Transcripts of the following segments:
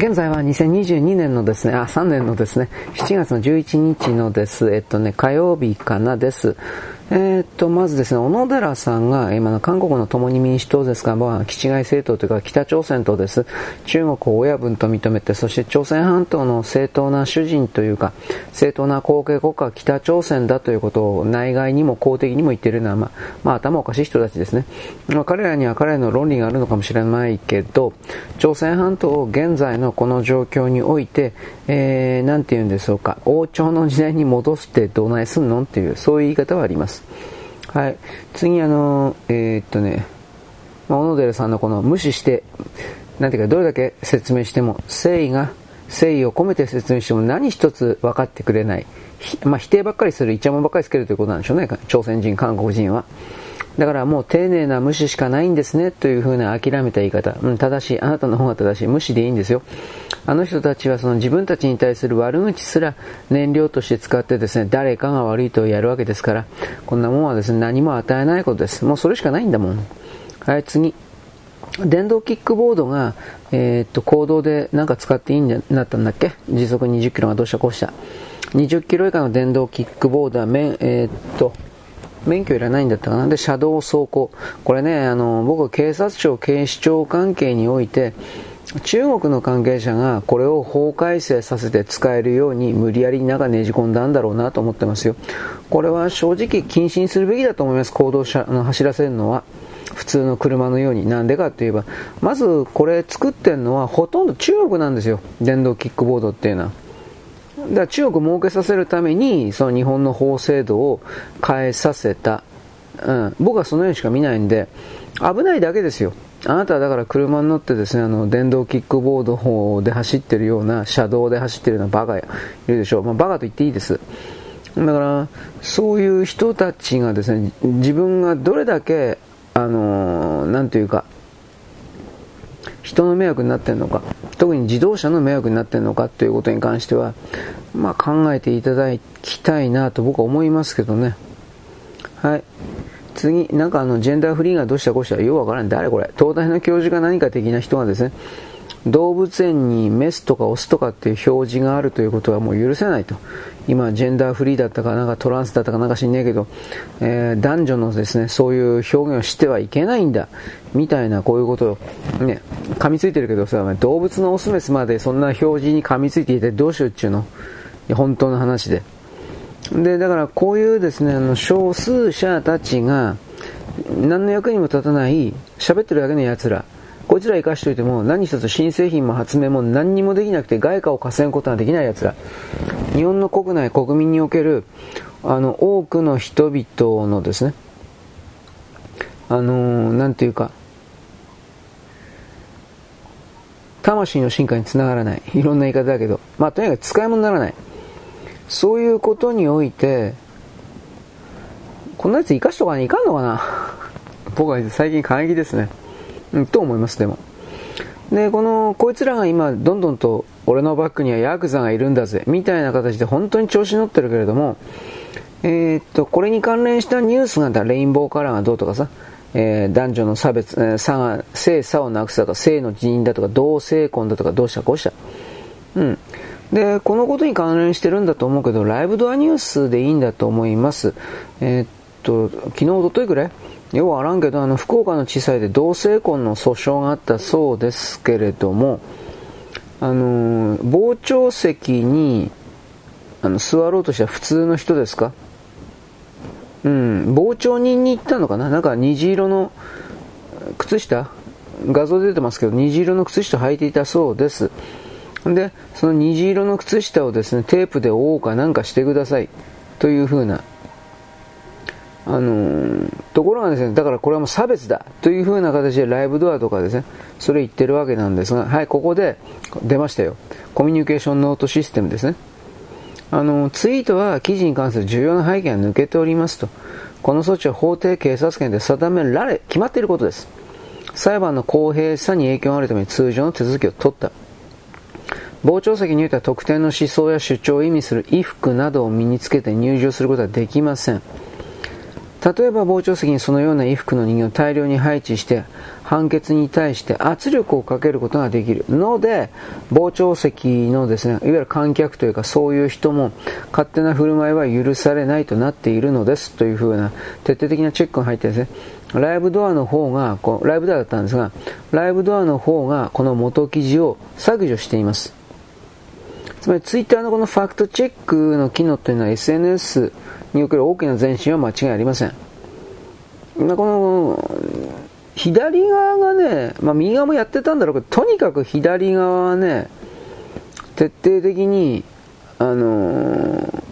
現在は2022年のですね、あ、3年のですね、7月の11日のです、えっとね、火曜日かなです。えー、っと、まずですね、小野寺さんが、今の韓国の共に民主党ですが、まあ、基地外政党というか、北朝鮮とです、中国を親分と認めて、そして朝鮮半島の正当な主人というか、正当な後継国家は北朝鮮だということを内外にも公的にも言っているのは、まあ、まあ、頭おかしい人たちですね。まあ、彼らには彼らの論理があるのかもしれないけど、朝鮮半島を現在のこの状況において、えー、て言うんでしょうか、王朝の時代に戻してどないすんのっていう、そういう言い方はあります。はい。次、あの、えー、っとね、小野寺さんのこの無視して、なんていうか、どれだけ説明しても、誠意が、誠意を込めて説明しても何一つ分かってくれない。まあ、否定ばっかりする、イチャモンばっかりつけるということなんでしょうね。朝鮮人、韓国人は。だからもう丁寧な無視しかないんですねというふうな諦めた言い方。うん、正しい。あなたの方が正しい。無視でいいんですよ。あの人たちはその自分たちに対する悪口すら燃料として使ってですね、誰かが悪いとやるわけですから、こんなもんはですね、何も与えないことです。もうそれしかないんだもん。はい、次。電動キックボードが、えー、っと、行動でなんか使っていいんなったんだっけ？時速20キロがどうしたこうした。20キロ以下の電動キックボードは、えー、っと、免許いらないんだったかな。で、車道走行。これね、あの、僕は警察庁、警視庁関係において、中国の関係者がこれを法改正させて使えるように無理やり中ねじ込んだんだろうなと思ってますよ。これは正直禁止にするべきだと思います。行動車の走らせるのは。普通の車のように。なんでかって言えば、まずこれ作ってるのはほとんど中国なんですよ。電動キックボードっていうのは。だから中国を儲けさせるために、その日本の法制度を変えさせた。うん、僕はそのようにしか見ないんで、危ないだけですよ。あなたはだから車に乗ってですね、あの、電動キックボードで走ってるような、車道で走ってるようなバカやいるでしょう。まあ、バカと言っていいです。だから、そういう人たちがですね、自分がどれだけ、あのー、なんというか、人の迷惑になってるのか、特に自動車の迷惑になってるのかということに関しては、まあ、考えていただきたいなと僕は思いますけどね。はい。次、なんかあの、ジェンダーフリーがどうしたこうしたようわからん。誰これ？東大の教授が何か的な人がですね、動物園にメスとかオスとかっていう表示があるということはもう許せないと。今、ジェンダーフリーだったか、なんかトランスだったかなんか知んねえけど、えー、男女のですね、そういう表現をしてはいけないんだ。みたいな、こういうことを、ね、噛みついてるけどさ、動物のオスメスまでそんな表示に噛みついていてどうしようっちゅうの。本当の話で。で、だからこういうですね、あの、少数者たちが、何の役にも立たない、喋ってるだけの奴ら、こいつら生かしといても何一つ新製品も発明も何にもできなくて外貨を稼ぐことができない奴ら。日本の国内、国民における、あの、多くの人々のですね、あのー、なんていうか、魂の進化につながらない。いろんな言い方だけど、まあとにかく使い物にならない。そういうことにおいて、こんなやつ生かしとかにいかんのかな僕は最近過激ですね。うん、と思います、でも。で、この、こいつらが今、どんどんと、俺のバックにはヤクザがいるんだぜ、みたいな形で本当に調子に乗ってるけれども、えー、っと、これに関連したニュースがあった、レインボーカラーがどうとかさ、えー、男女の差別、えー、差が、性差をなくすだとか、性の人員だとか、同性婚だとか、どうしたこうした。うん。で、このことに関連してるんだと思うけど、ライブドアニュースでいいんだと思います。えー、っと、昨日、おとといくらいようあらんけど、あの、福岡の地裁で同性婚の訴訟があったそうですけれども、あの傍聴席に、あの、座ろうとした普通の人ですか？うん、傍聴人に行ったのかな？なんか虹色の靴下？画像出てますけど、虹色の靴下履いていたそうです。で、その虹色の靴下をですね、テープで覆うかなんかしてください。という風な。あのー、ところがですね、だからこれはもう差別だという風な形でライブドアとかですね、それ言ってるわけなんですが、はい、ここで出ましたよ。コミュニケーションノートシステムですね。あの、ツイートは記事に関する重要な背景が抜けておりますと。この措置は法定警察権で定められ、決まっていることです。裁判の公平さに影響があるために通常の手続きを取った。傍聴席においては特定の思想や主張を意味する衣服などを身につけて入場することはできません。例えば傍聴席にそのような衣服の人間を大量に配置して判決に対して圧力をかけることができるので、傍聴席のですね、いわゆる観客というかそういう人も勝手な振る舞いは許されないとなっているのですというふうな徹底的なチェックが入ってですね、ライブドアの方が、こうライブドアだったんですが、ライブドアの方がこの元記事を削除しています。つまりツイッターのこのファクトチェックの機能というのは SNS における大きな前進は間違いありません。まあ、この左側がね、まあ、右側もやってたんだろうけど、とにかく左側はね、徹底的に、あのー、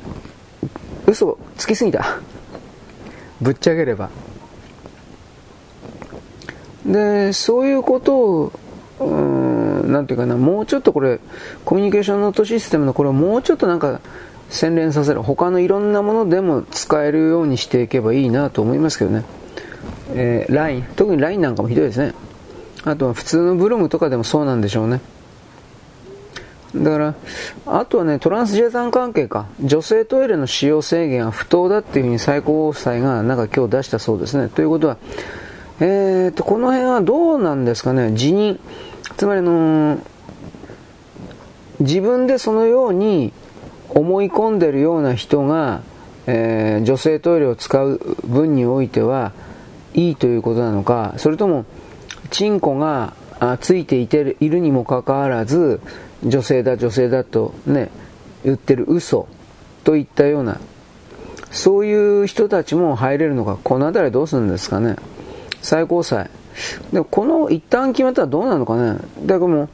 嘘つきすぎた。ぶっちゃければ。で、そういうことを、うん、なんていうかな、もうちょっとこれ、コミュニケーションノートシステムのこれをもうちょっとなんか、洗練させる。他のいろんなものでも使えるようにしていけばいいなと思いますけどね。えー、LINE、特に LINE なんかもひどいですね。あとは普通のブログとかでもそうなんでしょうね。だから、あとはね、トランスジェイン関係か。女性トイレの使用制限は不当だっていうふうに最高裁がなんか今日出したそうですね。ということは、えーと、この辺はどうなんですかね。辞任。つまりの、自分でそのように思い込んでるような人が、えー、女性トイレを使う分においては、いいということなのか、それとも、チンコがついていているにもかかわらず、女性だ、女性だとね、言ってる嘘といったような、そういう人たちも入れるのか、この辺りどうするんですかね。最高裁。でもこの一旦決まったらどうなのかね。だからも、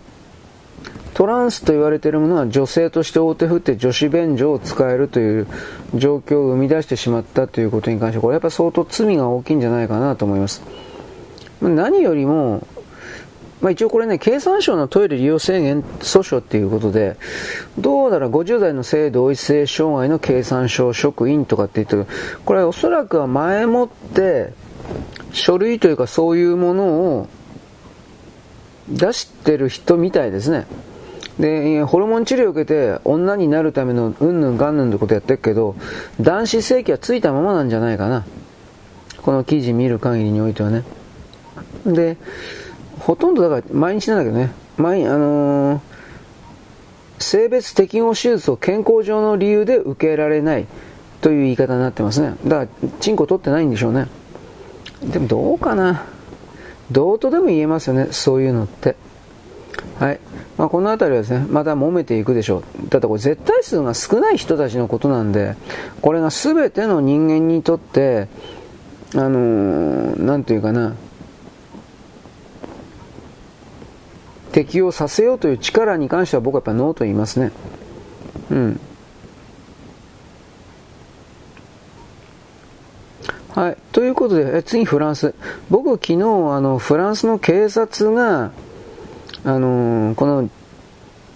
トランスと言われているものは女性として大手振って女子便所を使えるという状況を生み出してしまったということに関してこれやっぱ相当罪が大きいんじゃないかなと思います。何よりも、まあ、一応これね経産省のトイレ利用制限訴訟っていうことでどうだら50代の性同一性障害の経産省職員とかって言ってる。これはおそらくは前もって書類というかそういうものを出してる人みたいですね。で、ホルモン治療を受けて女になるためのうんぬんがんぬんってことやってるけど、男子性器はついたままなんじゃないかな。この記事見る限りにおいてはね。で、ほとんどだから毎日なんだけどね、毎、あのー、性別適合手術を健康上の理由で受けられないという言い方になってますね。だから、チンコ取ってないんでしょうね。でもどうかな。どうとでも言えますよね、そういうのって。はい。まあ、この辺りはですね、また揉めていくでしょう。だってこれ絶対数が少ない人たちのことなんで、これが全ての人間にとって、あのー、なんていうかな、適用させようという力に関しては僕はやっぱノーと言いますね。うん。はい。ということで、え次フランス。僕昨日、あの、フランスの警察が、あのー、この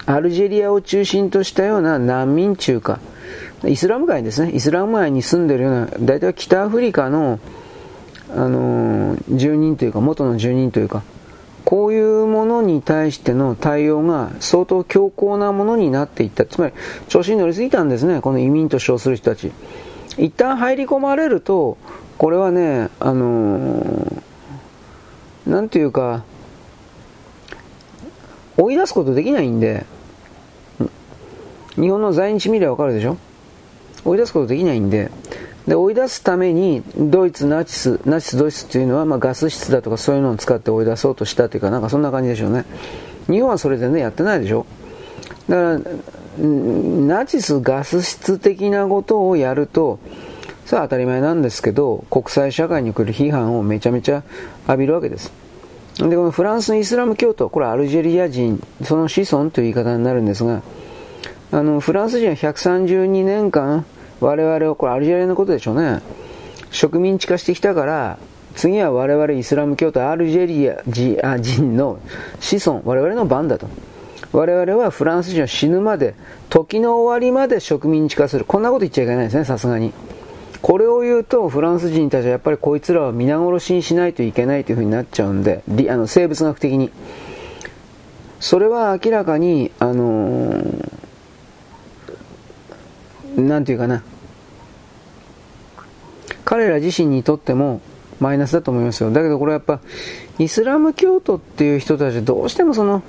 アルジェリアを中心としたような難民中か、イスラム街ですね、イスラム街に住んでるような、大体北アフリカの、あのー、住人というか、元の住人というか、こういうものに対しての対応が相当強硬なものになっていった。つまり、調子に乗りすぎたんですね、この移民と称する人たち。一旦入り込まれると、これはね、あのー、なんていうか、追い出すことできないんで、日本の在日見ればわかるでしょ？追い出すことできないんで、で、追い出すために、ドイツ、ナチス、ナチス、ドイツっていうのは、まあ、ガス室だとかそういうのを使って追い出そうとしたというか、なんかそんな感じでしょうね。日本はそれでね、やってないでしょ？だから、ナチス、ガス室的なことをやると、それは当たり前なんですけど、国際社会に来る批判をめちゃめちゃ浴びるわけです。で、このフランスのイスラム教徒、これはアルジェリア人、その子孫という言い方になるんですが、あの、フランス人は132年間、我々を、これアルジェリアのことでしょうね、植民地化してきたから、次は我々イスラム教徒アルジェリア人の子孫、我々の番だと。我々はフランス人は死ぬまで、時の終わりまで植民地化する。こんなこと言っちゃいけないですね、さすがに。これを言うと、フランス人たちはやっぱりこいつらは皆殺しにしないといけないというふうになっちゃうんで、あの生物学的に。それは明らかに、あのー、なんていうかな、彼ら自身にとってもマイナスだと思いますよ。だけどこれはやっぱ、イスラム教徒っていう人たちはどうしてもその、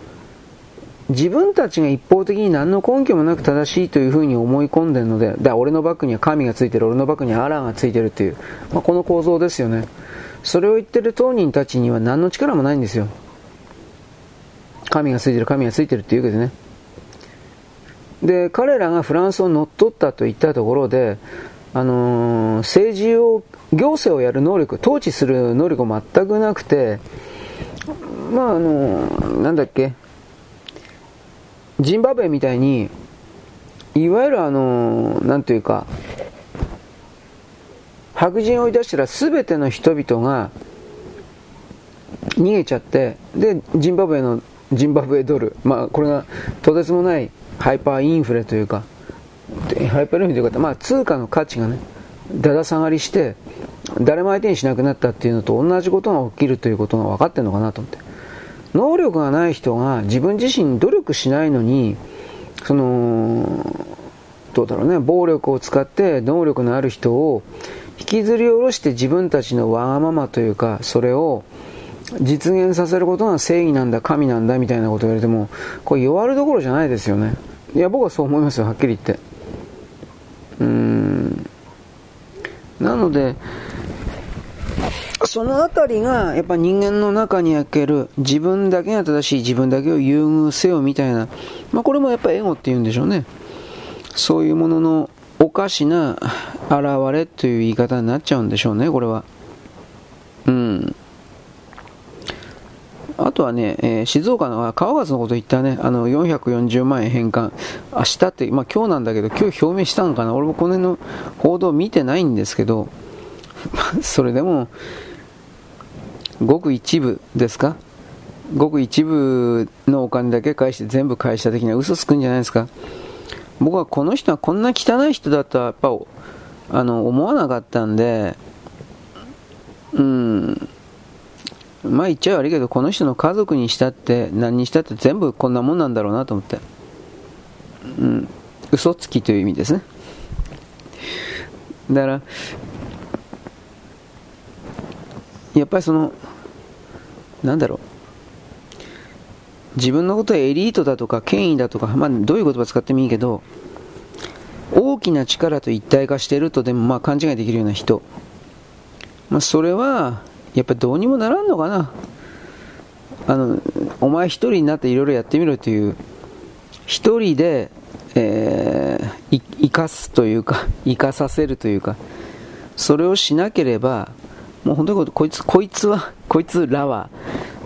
自分たちが一方的に何の根拠もなく正しいというふうに思い込んでるので、だ俺のバックには神がついてる、俺のバックにはアラーがついてるっていう、まあ、この構造ですよね。それを言ってる当人たちには何の力もないんですよ。神がついてる、神がついてるって言うけどね。で、彼らがフランスを乗っ取ったといったところで、あのー、政治を、行政をやる能力、統治する能力も全くなくて、まああのー、なんだっけ、ジンバブエみたいに、いわゆるあの、なんというか、白人を追い出したら全ての人々が逃げちゃって、で、ジンバブエの、ジンバブエドル、まあこれがとてつもないハイパーインフレというか、ハイパーインフレというか、まあ通貨の価値がね、だだ下がりして、誰も相手にしなくなったっていうのと同じことが起きるということが分かってるのかなと思って。能力がない人が自分自身努力しないのに、その、どうだろうね、暴力を使って能力のある人を引きずり下ろして自分たちのわがままというか、それを実現させることが正義なんだ、神なんだみたいなことを言われても、これ弱るどころじゃないですよね。いや、僕はそう思いますよ、はっきり言って。うーん。なので、そのあたりが、やっぱ人間の中における自分だけが正しい、自分だけを優遇せよみたいな、まあこれもやっぱエゴって言うんでしょうね。そういうもののおかしな現れという言い方になっちゃうんでしょうね、これは。うん。あとはね、えー、静岡の川勝のこと言ったね、あの440万円返還、明日って、まあ今日なんだけど、今日表明したのかな、俺もこの辺の報道見てないんですけど、それでも、ごく一部ですか？ごく一部のお金だけ返して全部返した的な嘘つくんじゃないですか？僕はこの人はこんな汚い人だとはやっぱあの思わなかったんでうんまあ言っちゃ悪いけど、この人の家族にしたって、何にしたって全部こんなもんなんだろうなと思って。うん。嘘つきという意味ですね。だから、やっぱりその、なんだろう。自分のことはエリートだとか権威だとか、まあどういう言葉使ってもいいけど、大きな力と一体化しているとでもまあ勘違いできるような人。まあそれは、やっぱどうにもならんのかな。あの、お前一人になっていろいろやってみろという、一人で、えー、生かすというか、生かさせるというか、それをしなければ、もう本当にこいつ、こいつは、こいつらは、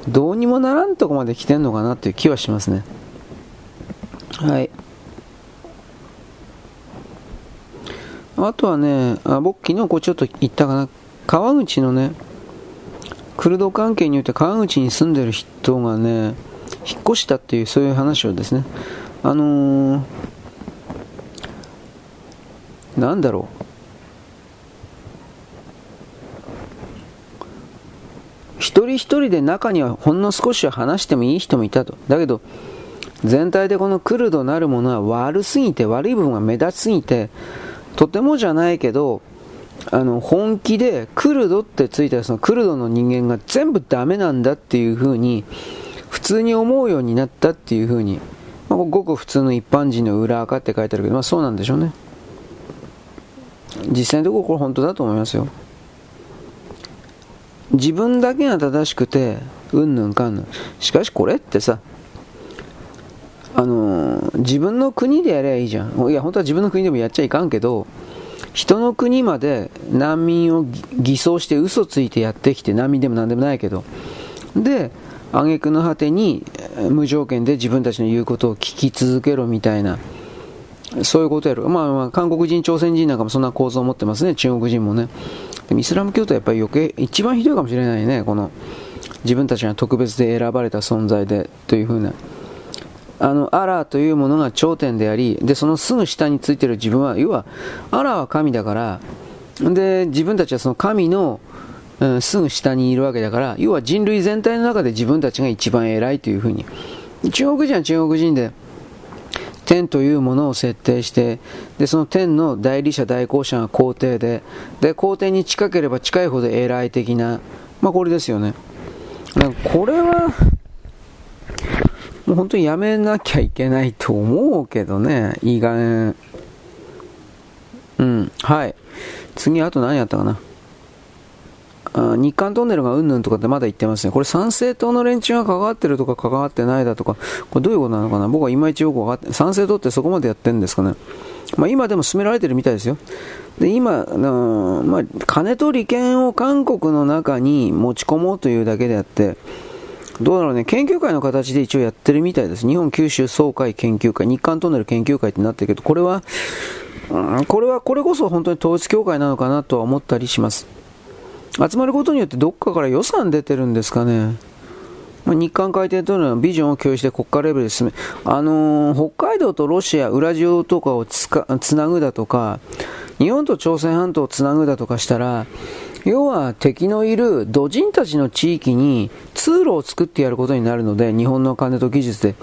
どうにもならんとこまで来てんのかなっていう気はしますね。はい。あとはね、あ僕昨日こうちょっと言ったかな、川口のね、クルド関係によって川口に住んでる人がね、引っ越したっていうそういう話をですね、あのー、なんだろう。一人一人で中にはほんの少しは話してもいい人もいたと。だけど、全体でこのクルドなるものは悪すぎて、悪い部分が目立ちすぎて、とてもじゃないけど、あの本気でクルドってついたそのクルドの人間が全部ダメなんだっていうふうに普通に思うようになったっていうふうに、まあ、ごく普通の一般人の裏垢って書いてあるけど、まあ、そうなんでしょうね実際のところこれ本当だと思いますよ自分だけが正しくてうんぬんかんぬん。しかしこれってさあの、自分の国でやればいいじゃん。いや本当は自分の国でもやっちゃいかんけど人の国まで難民を偽装して嘘ついてやってきて難民でも何でもないけど。で挙句の果てに無条件で自分たちの言うことを聞き続けろみたいな。そういうことやる、まあ、まあ韓国人、朝鮮人なんかもそんな構造を持ってますね、中国人もね。でもイスラム教徒はやっぱり余計、一番ひどいかもしれないね、この自分たちが特別で選ばれた存在でというふうな。あの、アラーというものが頂点であり、で、そのすぐ下についてる自分は、要は、アラーは神だから、で、自分たちはその神の、うん、すぐ下にいるわけだから、要は人類全体の中で自分たちが一番偉いというふうに。中国人は中国人で、天というものを設定して、で、その天の代理者代行者が皇帝で、で、皇帝に近ければ近いほど偉い的な、まあこれですよね。これは、もう本当にやめなきゃいけないと思うけどね、いい加減。うん、はい。次、あと何やったかな。日韓トンネルがうんぬんとかってまだ言ってますね。これ参政党の連中が関わってるとか関わってないだとか、これどういうことなのかな僕はいまいちよく分かって、参政党ってそこまでやってるんですかね。まあ今でも進められてるみたいですよ。で、今、まあ、金と利権を韓国の中に持ち込もうというだけであって、どうだろうね、研究会の形で一応やってるみたいです。日本九州総会研究会、日韓トンネル研究会ってなってるけど、これは、うん、これは、これこそ本当に統一教会なのかなとは思ったりします。集まることによってどっかから予算出てるんですかね。まあ、日韓海底というのはビジョンを共有して国家レベルで進め、あのー、北海道とロシア、ウラジオとかをつかつなぐだとか、日本と朝鮮半島をつなぐだとかしたら、要は敵のいる土人たちの地域に通路を作ってやることになるので、日本の金と技術で。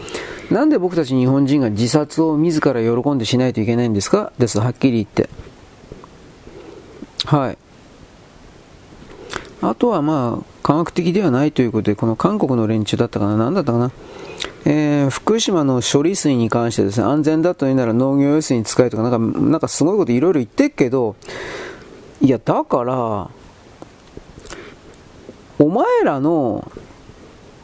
なんで僕たち日本人が自殺を自ら喜んでしないといけないんですか？です、はっきり言って。はい。あとはまあ、科学的ではないということで、この韓国の連中だったかな、何だったかな。えー、福島の処理水に関してですね、安全だというなら農業用水に使えとか、なんか、なんかすごいこといろいろ言ってっけど、いや、だから、お前らの、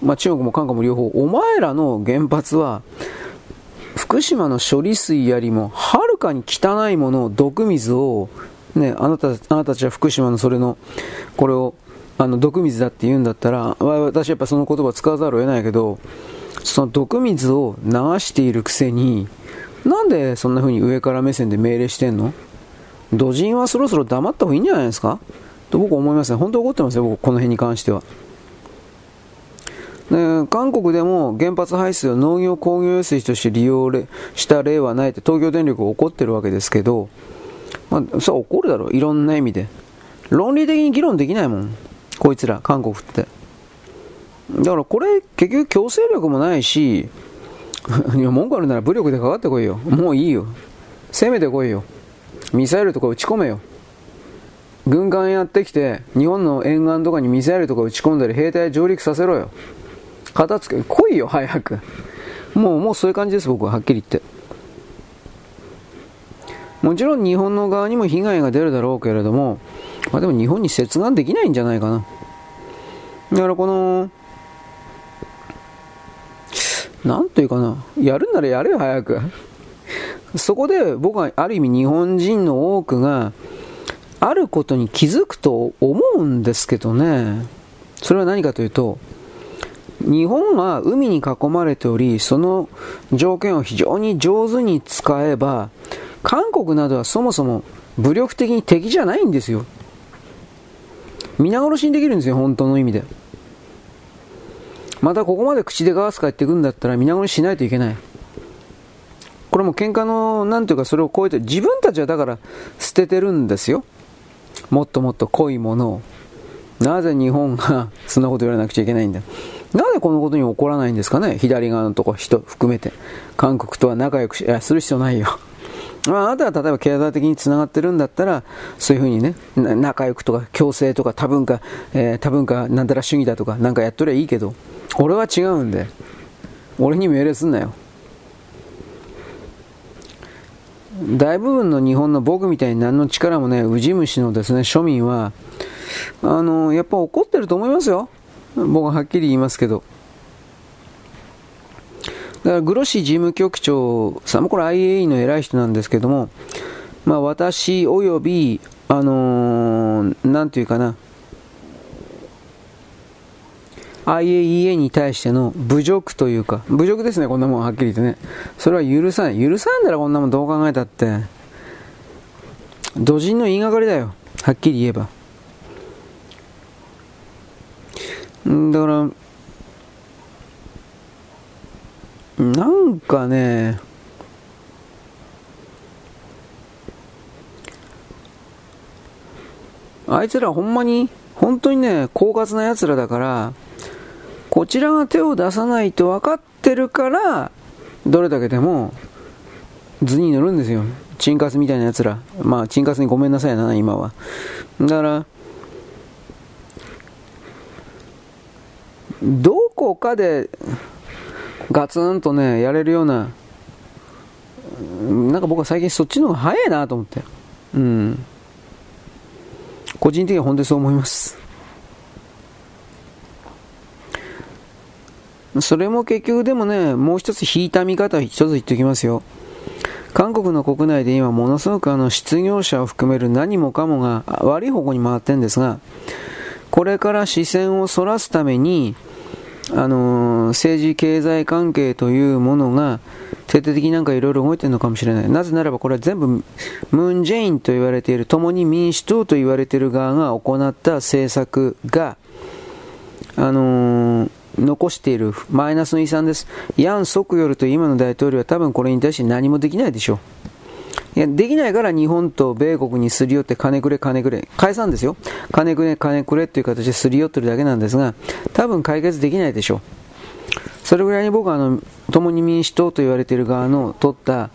まあ、中国も韓国も両方、お前らの原発は、福島の処理水よりもはるかに汚いものを、毒水を、ね、あなたあなたたちは福島のそれの、これをあの毒水だって言うんだったら、私やっぱその言葉を使わざるを得ないけど、その毒水を流しているくせに、なんでそんな風に上から目線で命令してんの？土人はそろそろ黙った方がいいんじゃないですか？と僕思いますね。本当怒ってますよ、僕、この辺に関しては。で韓国でも原発排水を農業工業用水として利用した例はないって東京電力が怒ってるわけですけど、まあ、それは怒るだろう、いろんな意味で。論理的に議論できないもん。こいつら、韓国って。だからこれ、結局強制力もないし、いや、文句あるなら武力でかかってこいよ。もういいよ。攻めてこいよ。ミサイルとか撃ち込めよ。軍艦やってきて、日本の沿岸とかにミサイルとか撃ち込んだり、兵隊上陸させろよ。片付け、来いよ、早く。もう、もうそういう感じです、僕は、はっきり言って。もちろん日本の側にも被害が出るだろうけれども、まあ、でも日本に接岸できないんじゃないかな。だからこの、なんというかな、やるんならやれよ、早く。そこで僕はある意味日本人の多くが、あることに気づくと思うんですけどね。それは何かというと、日本は海に囲まれており、その条件を非常に上手に使えば、韓国などはそもそも武力的に敵じゃないんですよ。皆殺しにできるんですよ、本当の意味で。またここまで口でガースか言ってくんだったら皆殺ししないといけない。これも喧嘩の、なんていうかそれを超えて、自分たちはだから捨ててるんですよ。もっともっと濃いものを。なぜ日本が そんなこと言われなくちゃいけないんだ。なぜこのことに起こらないんですかね左側のとこ人含めて。韓国とは仲良く、する必要ないよ。まあ、あなたが例えば経済的につながってるんだったら、そういうふうにね、仲良くとか共生とか多文化、えー、多文化なんたら主義だとかなんかやっとりゃいいけど、俺は違うんで、俺に命令すんなよ。大部分の日本の僕みたいに何の力もね、ウジ虫のですね、庶民は、あの、やっぱ怒ってると思いますよ。僕ははっきり言いますけど。だからグロッシ事務局長さんもこれ IAE の偉い人なんですけども、まあ、私および、あのー、なんていうかな、IAEA に対しての侮辱というか、侮辱ですね、こんなもんはっきり言ってね。それは許さない。許さんだらこんなもんどう考えたって。土人の言いがかりだよ。はっきり言えば。だから、なんかね、あいつらほんまに、本当にね、狡猾な奴らだから、こちらが手を出さないと分かってるから、どれだけでも図に乗るんですよ。チンカスみたいな奴ら。まあ、チンカスにごめんなさいな、今は。だから、どこかでガツンとね、やれるような、なんか僕は最近そっちの方が早いなと思って。うん。個人的には本当にそう思います。それも結局でもね、もう一つ引いた見方一つ言っておきますよ。韓国の国内で今ものすごくあの失業者を含める何もかもが悪い方向に回ってるんですが、これから視線をそらすために、あのー、政治経済関係というものが徹底的になんかいろいろ動いてるのかもしれない。なぜならばこれは全部ムン・ジェインと言われている、共に民主党と言われている側が行った政策が、あのー、残しているマイナスの遺産です。ヤン・ソクヨルという今の大統領は多分これに対して何もできないでしょう。いや、できないから日本と米国にすり寄って金くれ金くれ。返さんですよ。金くれ金くれっていう形ですり寄ってるだけなんですが、多分解決できないでしょう。それぐらいに僕はあの、共に民主党と言われている側の取った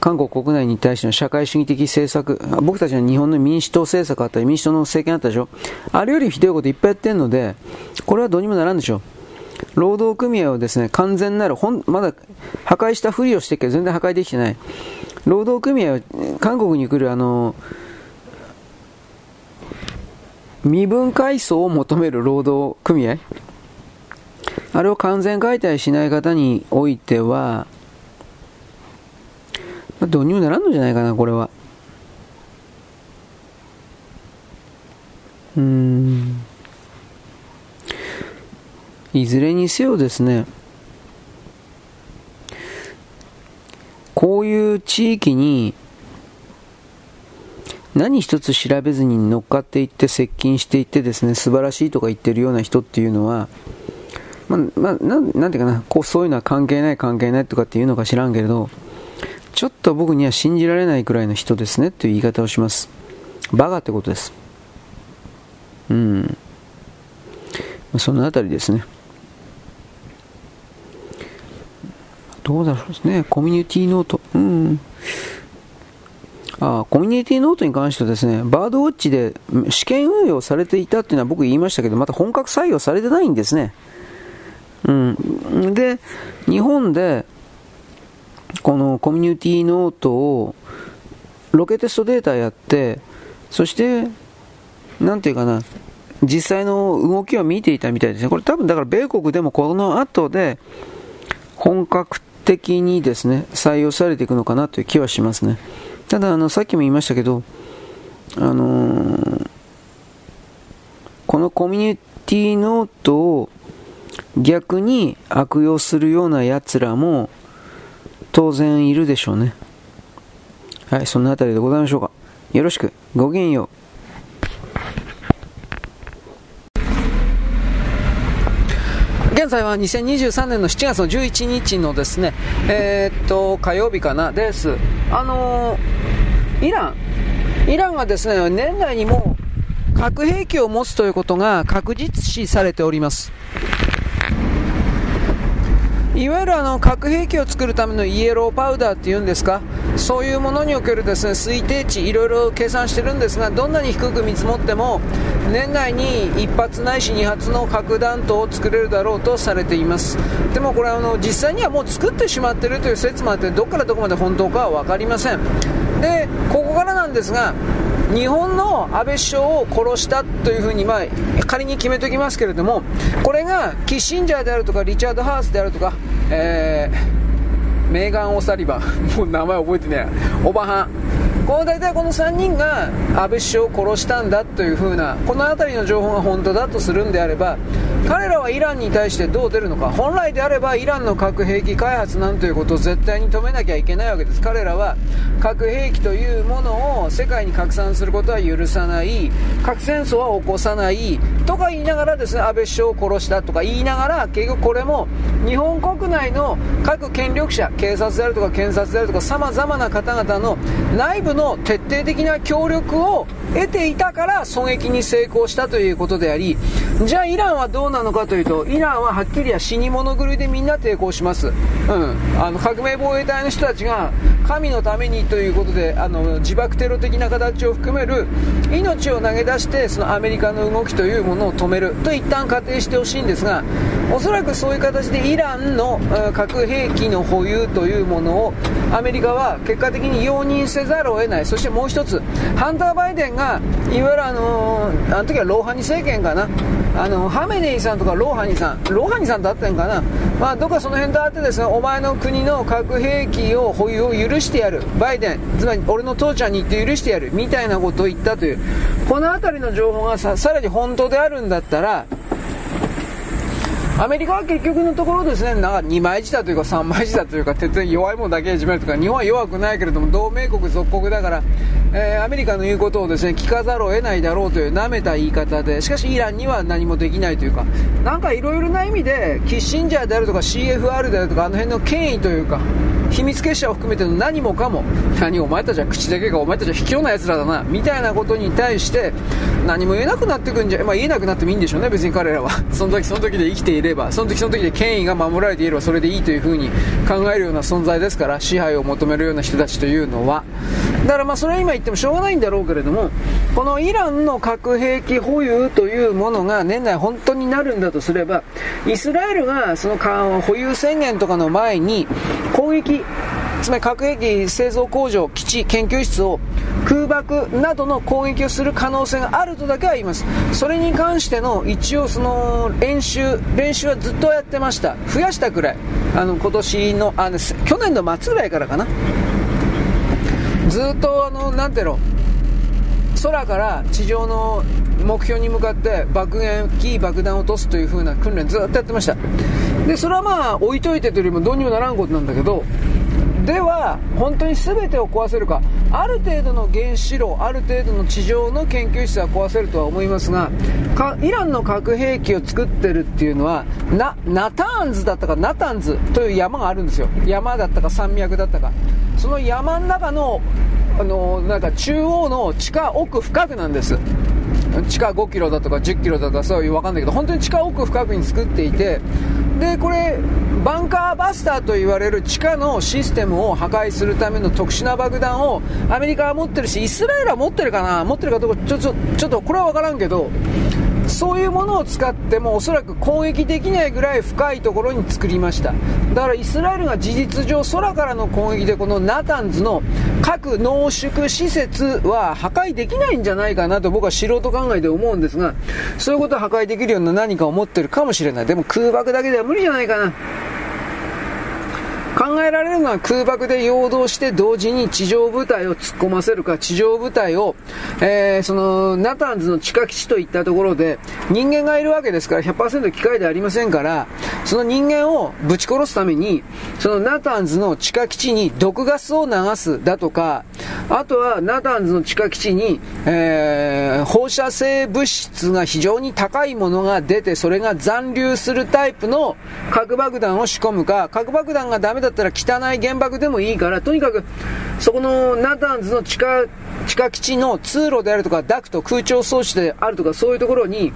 韓国国内に対しての社会主義的政策、僕たちは日本の民主党政策あったり、民主党の政権あったでしょ。あれよりひどいこといっぱいやってるので、これはどうにもならんでしょう。労働組合をですね、完全なる、まだ破壊したふりをしてるけど全然破壊できてない。労働組合は、韓国に来るあの、身分階層を求める労働組合？あれを完全解体しない方においては、どうにもならんのじゃないかな、これは。うん。いずれにせよですね、こういう地域に何一つ調べずに乗っかっていって接近していってですね素晴らしいとか言ってるような人っていうのは、まあ、まあ、ていうかなこうそういうのは関係ない関係ないとかっていうのか知らんけれどちょっと僕には信じられないくらいの人ですねっていう言い方をしますバカってことですうんそのあたりですねどうだろうですね。コミュニティノート。あコミュニティノートに関してはですね、バードウォッチで試験運用されていたっていうのは僕言いましたけど、また本格採用されてないんですね。うん。で、日本で、このコミュニティノートをロケテストデータやって、そして、なんていうかな、実際の動きを見ていたみたいですね。これ多分だから米国でもこの後で本格的にですね、採用されていくのかなという気はしますね。ただ、あの、さっきも言いましたけど、あのー、このコミュニティノートを逆に悪用するような奴らも当然いるでしょうね。はい、そのあたりでございましょうか。よろしく。ごきげんよう。現在は2023年の7月の11日のですね、えー、っと、火曜日かな、です。あのー、イラン、イランはですね、年内にも核兵器を持つということが確実視されております。いわゆるあの核兵器を作るためのイエローパウダーっていうんですか、そういうものにおけるですね推定値、いろいろ計算してるんですが、どんなに低く見積もっても、年内に1発ないし2発の核弾頭を作れるだろうとされています。でもこれあの、実際にはもう作ってしまっているという説もあって、どこからどこまで本当かは分かりません。で、ここからなんですが、日本の安倍首相を殺したというふうに、まあ、仮に決めておきますけれども、これがキッシンジャーであるとか、リチャード・ハースであるとか、えー、メーガン・オサリバン、もう名前覚えてねえ、オバハン。この大体この3人が安倍首相を殺したんだというふうなこの辺りの情報が本当だとするんであれば彼らはイランに対してどう出るのか。本来であればイランの核兵器開発なんということを絶対に止めなきゃいけないわけです。彼らは核兵器というものを世界に拡散することは許さない。核戦争は起こさないとか言いながらですね安倍首相を殺したとか言いながら結局これも日本国内の各権力者警察であるとか検察であるとかさまざまな方々の内部の徹底的な協力を得ていたから狙撃に成功したということであり、じゃあイランはどうなのかというと、イランははっきりは死に物狂いでみんな抵抗します。うん。あの、革命防衛隊の人たちが、神のためにということで、あの、自爆テロ的な形を含める、命を投げ出して、そのアメリカの動きというものを止めると一旦仮定してほしいんですが、おそらくそういう形でイランの核兵器の保有というものをアメリカは結果的に容認せざるを得ない。そしてもう一つ、ハンター・バイデンが、いわゆるあの、あの時はローハニ政権かな。あの、ハメネイさんとかローハニさん、ローハニさんと会ってんかな？まあ、どっかその辺と会ってですね、お前の国の核兵器を保有を許してやる。バイデン、つまり俺の父ちゃんに言って許してやる。みたいなことを言ったという。この辺りの情報がささらに本当であるんだったら、アメリカは結局のところですね、なんか2枚舌というか3枚舌というか、鉄弱いものだけ始めるとか、日本は弱くないけれども、同盟国属国だから、えー、アメリカの言うことをですね、聞かざるを得ないだろうという舐めた言い方で、しかしイランには何もできないというか、なんかいろいろな意味で、キッシンジャーであるとか CFR であるとか、あの辺の権威というか、秘密結社を含めての何もかも、何お前たちは口だけがお前たちは卑怯な奴らだな、みたいなことに対して、何も言えなくなってくんじゃ、まあ言えなくなってもいいんでしょうね、別に彼らは。その時その時で生きていれば、その時その時で権威が守られていればそれでいいというふうに考えるような存在ですから、支配を求めるような人たちというのは。だからまあそれは今言ってもしょうがないんだろうけれども、このイランの核兵器保有というものが年内本当になるんだとすれば、イスラエルがその保有宣言とかの前に攻撃、つまり核兵器製造工場、基地、研究室を空爆などの攻撃をする可能性があるとだけは言います。それに関しての一応その練習、練習はずっとやってました。増やしたくらい。あの今年の、あの去年の末ぐらいからかな。ずっとあの、なていうの、空から地上の目標に向かって爆撃爆弾を落とすという風な訓練ずっとやってましたでそれはまあ置いといてというよりもどうにもならんことなんだけどでは本当に全てを壊せるかある程度の原子炉ある程度の地上の研究室は壊せるとは思いますがイランの核兵器を作ってるっていうのはナターンズだったかナタンズという山があるんですよ。山だったか山脈だったか。その山の中のあのなんか中央の地下奥深くなんです。地下5キロだとか10キロだとかそういう分かんないけど本当に地下奥深くに作っていてでこれバンカーバスターと言われる地下のシステムを破壊するための特殊な爆弾をアメリカは持ってるしイスラエルは持ってるかな？持ってるかどうかちょちょちょっとこれは分からんけどそういうものを使ってもおそらく攻撃できないぐらい深いところに作りました。だからイスラエルが事実上空からの攻撃でこのナタンズの核濃縮施設は破壊できないんじゃないかなと僕は素人考えで思うんですがそういうことを破壊できるような何かを持ってるかもしれない。でも空爆だけでは無理じゃないかな。考えられるのは空爆で陽動して同時に地上部隊を突っ込ませるか、地上部隊を、えー、その、ナタンズの地下基地といったところで、人間がいるわけですから100%機械ではありませんから、その人間をぶち殺すために、そのナタンズの地下基地に毒ガスを流すだとか、あとはナタンズの地下基地に、えー、放射性物質が非常に高いものが出て、それが残留するタイプの核爆弾を仕込むか、核爆弾がダメだったら汚い原爆でもいいから、とにかく、そこのナタンズの地下、地下基地の通路であるとか、ダクト、空調装置であるとか、そういうところに、